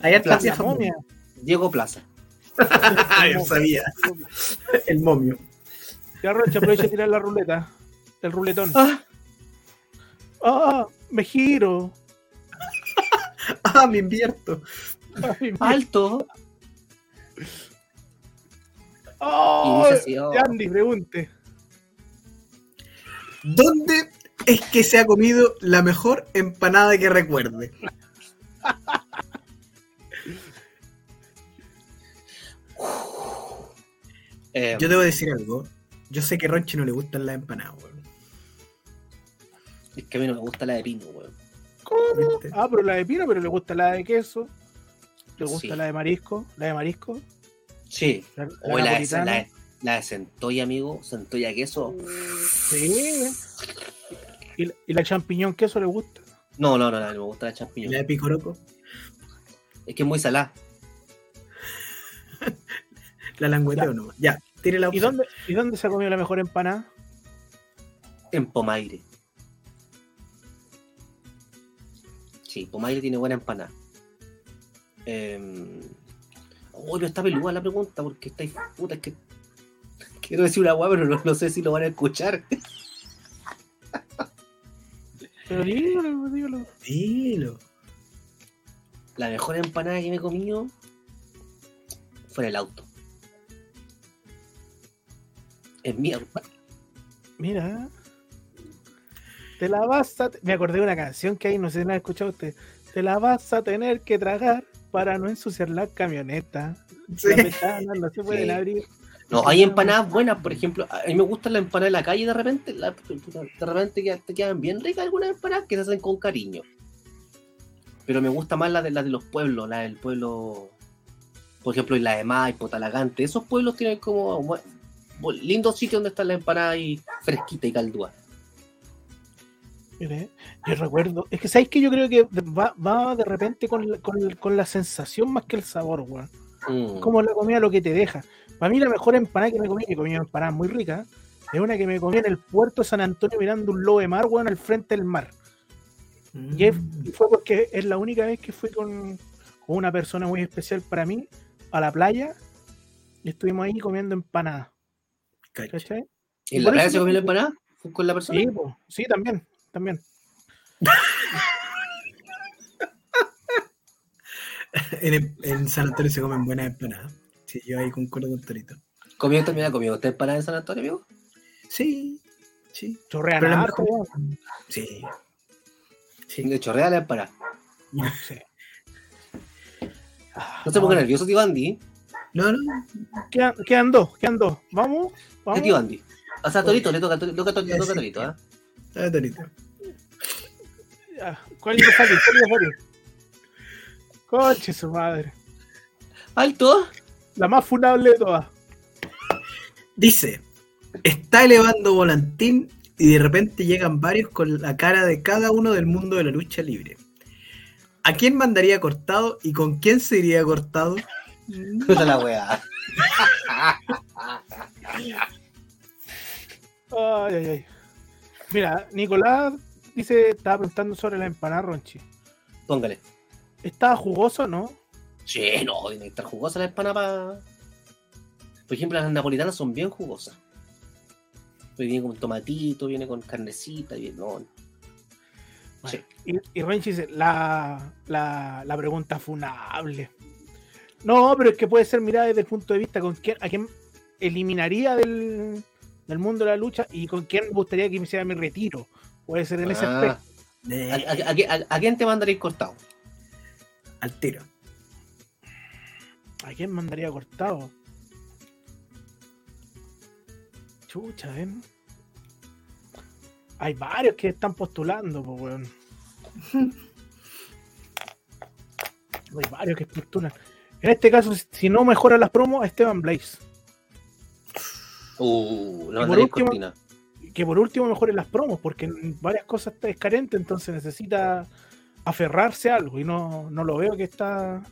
Hay hartas viejas momia. Diego Plaza. Ah, yo sabía. El momio. Ya, Rocha, aprovecha de tirar la ruleta. El ruletón. Ah, ¡Ah! Me giro. Ah, me invierto. Mi- alto. ¡Oh! Y oh. Andy, pregunte. ¿Dónde es que se ha comido la mejor empanada que recuerde? Eh, Yo debo decir algo. Yo sé que a Ronchi no le gustan las empanadas, weón. Es que a mí no me gusta la de pino, weón. ¿Cómo? ¿Viste? Ah, pero la de pino, pero le gusta la de queso. Le gusta Sí. la de marisco. La de marisco. Sí. La, la O la, de, la, de, la de centolla, amigo. Centolla queso. Sí. ¿Y, la- y la champiñón queso le gusta? No, no, no, no, me gusta la ¿Y champiñón. la de picoroco? Es que es muy salada. La langueteo nomás. Ya, tire la ¿Y opción. dónde, ¿Y dónde se ha comido la mejor empanada? En Pomaire. Sí, Pomaire tiene buena empanada. Eh... Uy, pero está peluda la pregunta porque estáis. Puta, es que. Quiero decir una guapa, pero no, no sé si lo van a escuchar. Pero dígalo, dígalo. Dilo. La mejor empanada que me he comido fue en el auto. Es compadre. Mira. Te la vas a. Me acordé de una canción que hay, no sé si la han escuchado usted. Te la vas a tener que tragar para no ensuciar la camioneta. Sí. Ventanas no se pueden Sí. abrir. No, hay empanadas buenas, por ejemplo, a mí me gustan las empanadas de la calle de repente, la- de repente que te quedan bien ricas algunas empanadas que se hacen con cariño. Pero me gusta más las de, las de los pueblos, la del pueblo, por ejemplo, la de Maipo, Talagante, esos pueblos tienen como bu- bu- lindos sitios donde están las empanadas ahí fresquitas y caldúas. Mire, yo recuerdo. Es que sabéis que yo creo que va, va de repente con la, con, con la sensación más que el sabor, weón. Mm. Como la comida lo que te deja. Para mí la mejor empanada que me comí, que comí una empanada muy rica, es una que me comí en el puerto de San Antonio mirando un lobo de mar, weón, al frente del mar. Y y fue porque es la única vez que fui con, con una persona muy especial para mí a la playa y estuvimos ahí comiendo empanadas. Cacha. ¿Cachai? ¿En la playa se comió la empanada? ¿Fue con la persona? Sí, sí, también, también. En, en San Antonio se comen buenas empanadas. Sí, yo ahí concuerdo con Torito. ¿Comió también? ¿Ha comido usted empanada en San Antonio, amigo? Sí, sí. Chorrean Pero la mejor-. Sí. Sí. De chorrea la empanada. Sí. No se ponga nervioso, tío Andy. No, no. Quedan, quedan dos, quedan dos. Vamos, ¿Qué vamos. tío Andy? O sea, Torito, le toca, le toca, le toca, Ya, sí. Torito, ¿ah? Dale, Torito. Ya, ¿Cuál le sale? ¿Cuál le sale? Conche su madre. ¿Alto? La más funable de todas. Dice, está elevando volantín y de repente llegan varios con la cara de cada uno del mundo de la lucha libre. ¿A quién mandaría cortado y con quién se iría cortado? Puta la weá. Ay, ay, ay. Mira, Nicolás dice, estaba preguntando sobre la empanada ronchi. Póngale. ¿Estaba jugoso no? Sí, no, tiene que estar jugosa la empanada para. Por ejemplo, las napolitanas son bien jugosas. Pues viene con tomatito, viene con carnecita, bien, no. Sí. Y, y Renchi dice, la, la, la pregunta funable. No, pero es que puede ser mirada desde el punto de vista con quién, a quién eliminaría del, del mundo de la lucha y con quién me gustaría que me hiciera mi retiro. Puede ser en ese Ah, aspecto. De- ¿a, a- a- a- a quién te mandaréis cortado? al tiro. ¿A quién mandaría cortado? Chucha, ¿ven? Hay varios que están postulando, pues, weón. Hay varios que postulan. En este caso, si- no mejoran las promos, a Esteban Blaze. Uh, por lo mandaréis último- cortina. Que por último mejoren las promos, porque en varias cosas está- es carente, entonces necesita aferrarse a algo y no, no lo veo que está,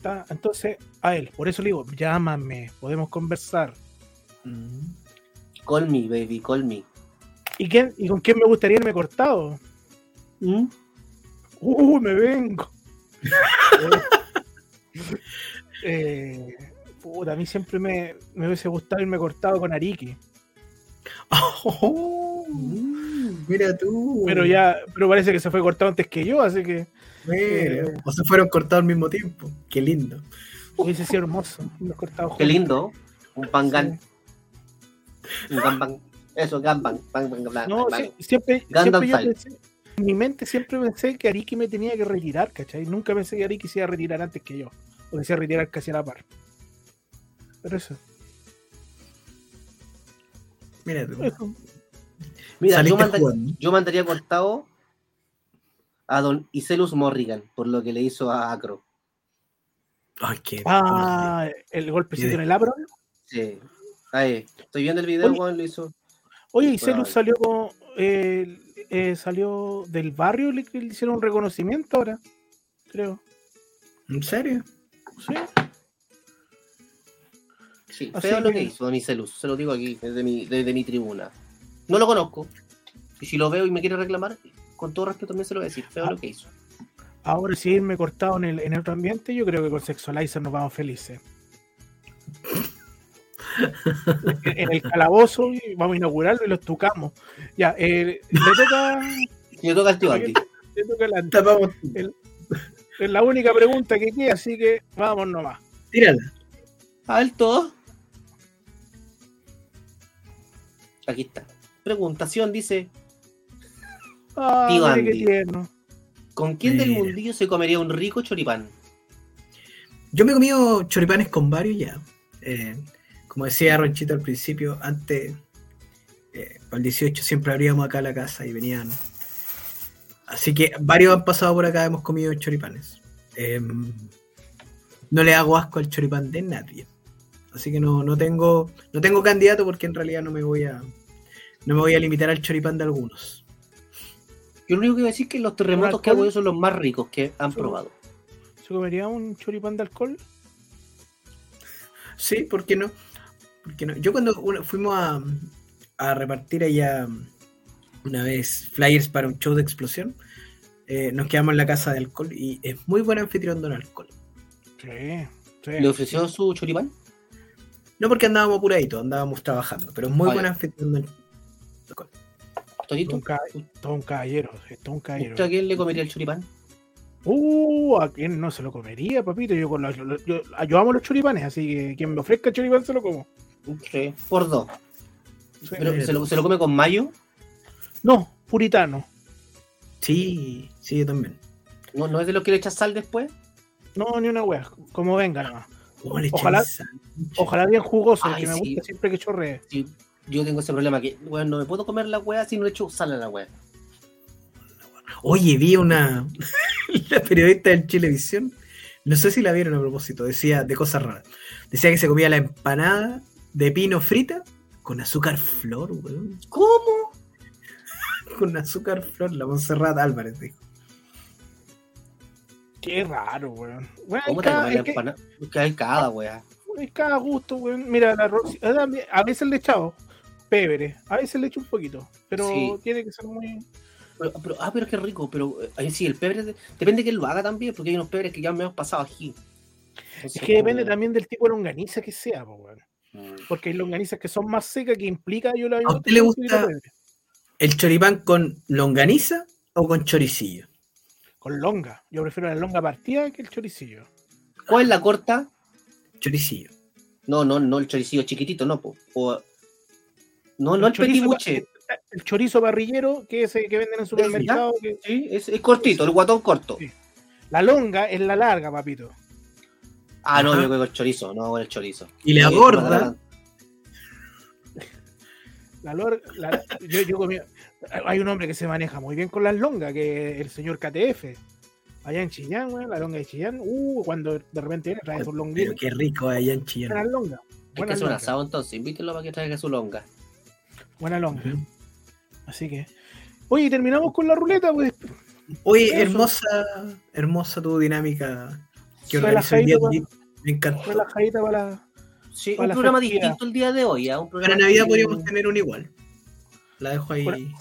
está. Entonces, a él, por eso le digo, llámame, podemos conversar. Mm. Call me, baby, call me. ¿Y, quién, ¿Y con quién me gustaría irme cortado? ¿Mm? ¡Uh, me vengo! eh, puta, a mí siempre me, me hubiese gustado irme cortado con Ariki. Oh, mira tú. Pero ya, pero parece que se fue cortado antes que yo, así que Mira, o se fueron cortados al mismo tiempo. Qué lindo. hubiese sido hermoso. cortados Qué lindo. Un pangan. Un ganbang. Eso, ganbang. Bang, bang, bang, No, bang. sí, siempre, siempre yo pensé, en mi mente siempre pensé que Ariki me tenía que retirar, ¿cachai? Nunca pensé que Ariki se iba a retirar antes que yo. O que se iba a retirar casi a la par. Pero eso, Mira tú. Mira, yo, manda- yo mandaría cortado a don Iselus Morrigan por lo que le hizo a Acro. Ay, qué. Ah, el golpecito en el Abron. Sí. Ahí. Estoy viendo el video, weón, lo hizo. Oye, y Bueno, salió con, eh, eh, salió del barrio, le, le hicieron un reconocimiento ahora, creo. ¿En serio? Sí. Sí, Así feo lo que- que hizo Don Iselus. Se lo digo aquí, desde mi, desde mi tribuna. No lo conozco. Y si lo veo y me quiere reclamar, con todo respeto también se lo voy a decir. Feo Ah. lo que hizo. Ahora si irme cortado en el, en el otro ambiente, yo creo que con Sexualizer nos vamos felices. en en el calabozo y vamos a inaugurarlo y lo estucamos. Ya, eh, le toca, Yo toca al tío Andy. le toca Tapamos. es la única pregunta que queda, así que vamos nomás. Tírala. Alto. Aquí está. Preguntación dice: Ah, Tío qué Andy. tierno. ¿Con quién del mundillo se comería un rico choripán? Yo me he comido choripanes con varios ya. Eh, como decía Ronchito al principio, antes, eh, para el 18 siempre abríamos acá la casa y venían. Así que varios han pasado por acá, hemos comido choripanes. Eh, no le hago asco al choripán de nadie. Así que no, no tengo no tengo candidato porque en realidad no me voy a no me voy a limitar al choripán de algunos. Yo lo único que voy a decir es que los terremotos que hago yo son los más ricos que han probado. ¿Se comería un choripán de alcohol? Sí, ¿por qué no? ¿Por qué no? Yo cuando fuimos a, a repartir allá una vez flyers para un show de explosión, eh, nos quedamos en la casa de alcohol y es muy buen anfitrión don alcohol. Sí, sí. ¿Le ofreció su choripán? No porque andábamos apuraditos, andábamos trabajando, pero es muy Ah, buen anfitrión don alcohol. Todo ¿Todito? un, ca- todo un caballero, sí, todo un caballero. ¿Usted a quién le comería el choripán? Uh, ¿a quién no se lo comería, papito? Yo, con los, yo, yo amo los choripanes, así que quien me ofrezca choripán se lo como. Por dos. Pero ¿se lo, se lo come con mayo? No, puritano. Sí, sí, yo también. ¿No, ¿No es de los que le echas sal después? No, ni una wea, como venga. Oh, le Ojalá-. Ojalá bien jugoso, Ay, que me sí. gusta siempre que chorree. Sí, yo tengo ese problema que, bueno, no me puedo comer la wea si no le echo sal a la wea. Oye, vi una la periodista del Chilevisión, no sé si la vieron a propósito, decía de cosas raras. Decía que se comía la empanada de pino frita con azúcar flor, weón. ¿Cómo? Con azúcar flor, la Montserrat Álvarez dijo. Qué raro, weón. Bueno, ¿Cómo es te cada, comes la es que- empanada? Que hay cada wea. es cada gusto, weón. Mira, la a veces le he echado pebre, a veces le echo un poquito, pero Sí. tiene que ser muy... Pero, pero- ah, pero qué rico, pero eh, ahí sí, el pebre, de- depende de que lo haga también, porque hay unos pebres que ya me han pasado aquí. Es que depende también del tipo de longaniza que sea, po, weón. también. Porque hay longanizas que son más secas que implica yo la ¿A usted le gusta- ¿El choripán con longaniza o con choricillo? Con longa. Yo prefiero la longa partida que el choricillo. ¿Cuál es la corta? Choricillo. No, no, no el choricillo chiquitito, no, po. O- no, no el, chorizo- buche. El chorizo parrillero, que es el que venden en supermercado. que- Sí, es, es cortito, el guatón corto. Sí. La longa es la larga, papito. Ah, no, Ajá. yo creo que el chorizo, no el chorizo. Y la Sí, gorda, La lor- la- yo, yo comí- hay un hombre que se maneja muy bien con las longas, que es el señor KTF. Allá en Chillán, la longa de Chillán. Uh, cuando de repente viene, trae sus pero longuitos. qué rico allá en Chillán. Buenas longas. Hay que hacer un asado entonces, invítenlo para que traiga su longa. Buena longa. Así que. Oye, terminamos con la ruleta, pues. Oye, Eso. hermosa, hermosa tu dinámica que organizó el día. pa- Me encantó. relajadita para la. Sí, Para un la programa distinto el día de hoy, ¿ah? Un programa Para Navidad que- podríamos tener un igual. La dejo ahí. Bueno.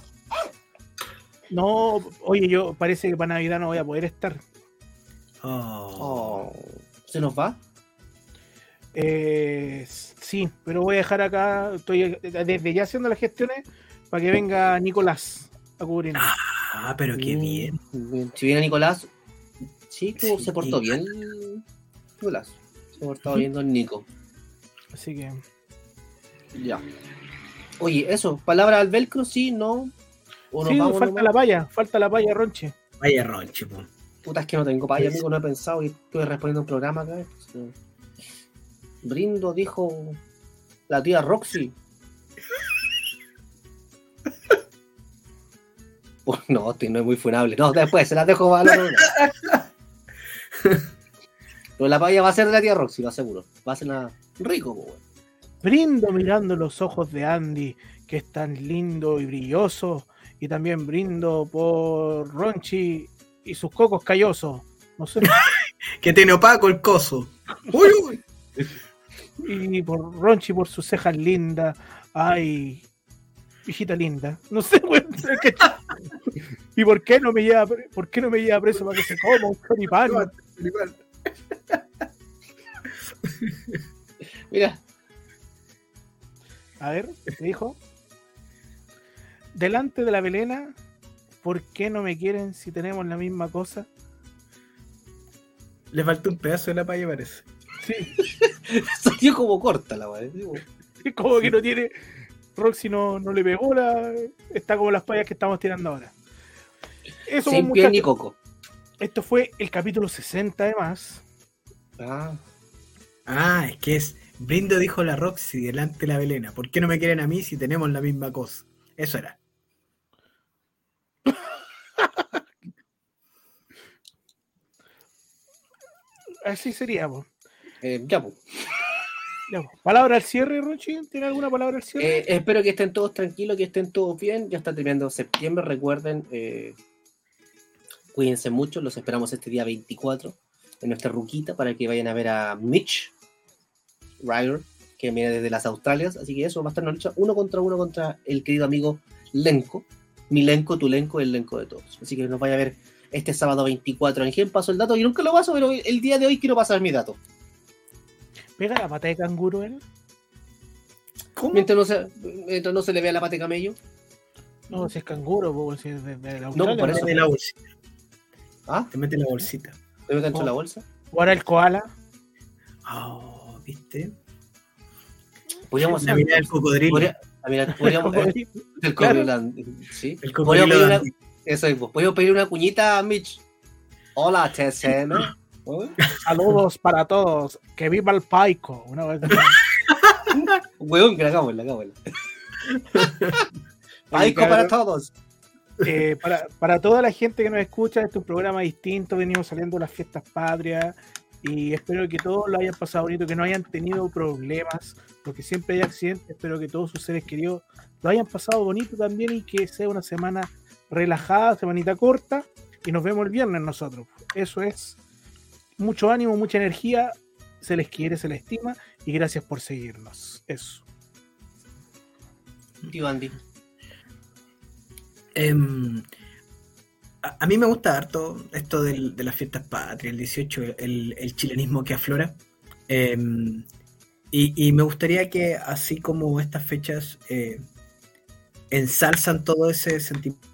No, oye, yo parece que para Navidad no voy a poder estar. Oh. Oh, ¿Se nos va? Eh, sí, pero voy a dejar acá. Estoy desde ya haciendo las gestiones para que venga Nicolás a cubrir. Ah, pero qué bien. bien. Si viene Nicolás, sí, tú, Sí. se portó bien. Nicolás, se ha portado bien Don Nico. Así que. Ya. Oye, eso, palabra al velcro, sí, no. O Sí, vamos falta nomás? la palla, falta la palla, Ronche. Vaya ronche, po. Puta, es que no tengo paya, Pues- amigo, no he pensado y estoy respondiendo un programa acá. Sí. Brindo, dijo la tía Roxy. Pues no, estoy- no es muy funable. No, después se las dejo para la. Pero la paya va a ser de la tía Roxy, lo aseguro. Va a ser nada rico, pues. Brindo mirando los ojos de Andy, que es tan lindo y brilloso. Y también brindo por Ronchi y sus cocos callosos. No sé. Que tiene opaco el coso. Uy, uy. Y por Ronchi por sus cejas lindas. Ay, hijita linda. No sé, weón. ¿Y por qué no me lleva, por qué no me lleva preso para que se coma un choripán? Mira, A ver, ¿qué dijo? Delante de la velena, ¿por qué no me quieren si tenemos la misma cosa? Le falta un pedazo de la paya, parece. Sí, salió como corta la weá. es como que no tiene. Roxy no, no le pegó la. Está como las payas que estamos tirando ahora. Eso, Sin pie ni coco. esto fue el capítulo 60 además. Ah, Ah, es que es. Brindo dijo la Roxy delante de la Belena. ¿Por qué no me quieren a mí si tenemos la misma cosa? Eso era. Así sería, po. Eh, ya, pues. Ya. ¿Palabra al cierre, Rochi? ¿Tiene alguna palabra al cierre? Eh, espero que estén todos tranquilos, que estén todos bien. Ya está terminando septiembre, recuerden. eh, cuídense mucho, los esperamos este día 24 en nuestra ruquita para que vayan a ver a Mitch Ryder, que viene desde las Australias. Así que eso va a estar una lucha uno contra uno contra el querido amigo Lenko. Mi Lenko, tu Lenko, el Lenko de todos. Así que nos vaya a ver este sábado 24. Ángel, paso el dato. Yo nunca lo paso, pero el día de hoy quiero pasar mi dato. ¿Pega la pata de canguro él? ¿Cómo? Mientras no se, mientras no se le vea la pata de camello. No, si es canguro, po, si es de, de la No, por eso- mete la bolsita. ¿Ah? Te mete la bolsita. ¿Te meto dentro de la Oh. bolsa? O ahora el koala. Oh, ¿viste? Podríamos La mirada del cocodrilo. podría- ah, mira, podríamos El el, cocodrilo. el claro. cocodrilo, sí. El Podríamos cocodrilo pedir una, eso es, podríamos pedir una cuñita a Mitch. Hola, TSM. Saludos para todos. Que viva el paico. Una vez Huevón, que la hagámosla, hagámosla. Paico para todos. Eh, para, para toda la gente que nos escucha, este es un programa distinto. Venimos saliendo de las fiestas patrias. Y espero que todos lo hayan pasado bonito, que no hayan tenido problemas, porque siempre hay accidentes. Espero que todos sus seres queridos lo hayan pasado bonito también y que sea una semana relajada, semanita corta. Y nos vemos el viernes nosotros. Eso es mucho ánimo, mucha energía. Se les quiere, se les estima. Y gracias por seguirnos. Eso. Tío Andy. Em, a, a mí me gusta harto esto del- de las fiestas patrias, el 18, el, el chilenismo que aflora. Em, y, y me gustaría que así como estas fechas eh, ensalzan todo ese sentimiento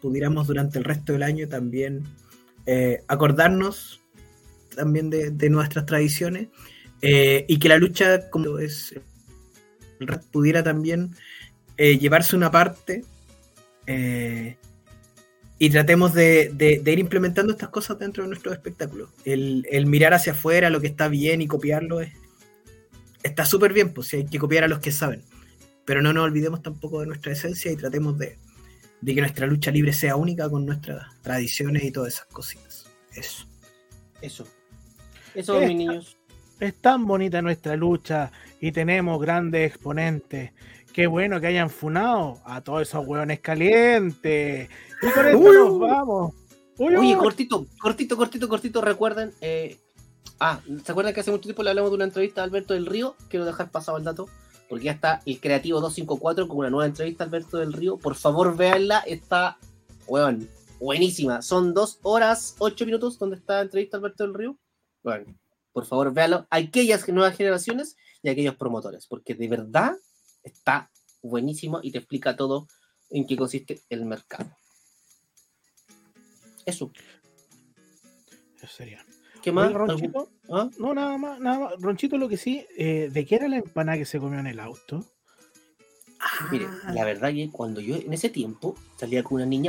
pudiéramos durante el resto del año también eh, acordarnos también de, de nuestras tradiciones eh, y que la lucha como es pudiera también eh, llevarse una parte eh, y tratemos de, de- ir implementando estas cosas dentro de nuestros espectáculos. El, el mirar hacia afuera lo que está bien y copiarlo es, está súper bien, pues hay que copiar a los que saben. Pero no nos olvidemos tampoco de nuestra esencia y tratemos de, de que nuestra lucha libre sea única con nuestras tradiciones y todas esas cositas. Eso. Eso. Eso, Eh, mis niños. Es tan bonita nuestra lucha y tenemos grandes exponentes. Qué bueno que hayan funado a todos esos hueones calientes. Y con esto Uy. nos vamos. Uy, Oye, uy. cortito, cortito, cortito, cortito, recuerden. eh, ah, ¿se acuerdan que hace mucho tiempo le hablamos de una entrevista a Alberto del Río? Quiero dejar pasado el dato, porque ya está el Creativo 254 con una nueva entrevista a Alberto del Río. Por favor, véanla, está, weón, buenísima. Son dos horas, ocho minutos donde está la entrevista a Alberto del Río. Bueno, por favor, véanlo. Aquellas nuevas generaciones y aquellos promotores, porque de verdad está buenísimo y te explica todo en qué consiste el mercado. Eso. Eso sería. ¿Qué más? Oye, Ronchito, ¿Ah? no, nada más, nada más. Ronchito, lo que sí, eh, ¿de qué era la empanada que se comió en el auto? Mire, la verdad que cuando yo en ese tiempo salía con una niña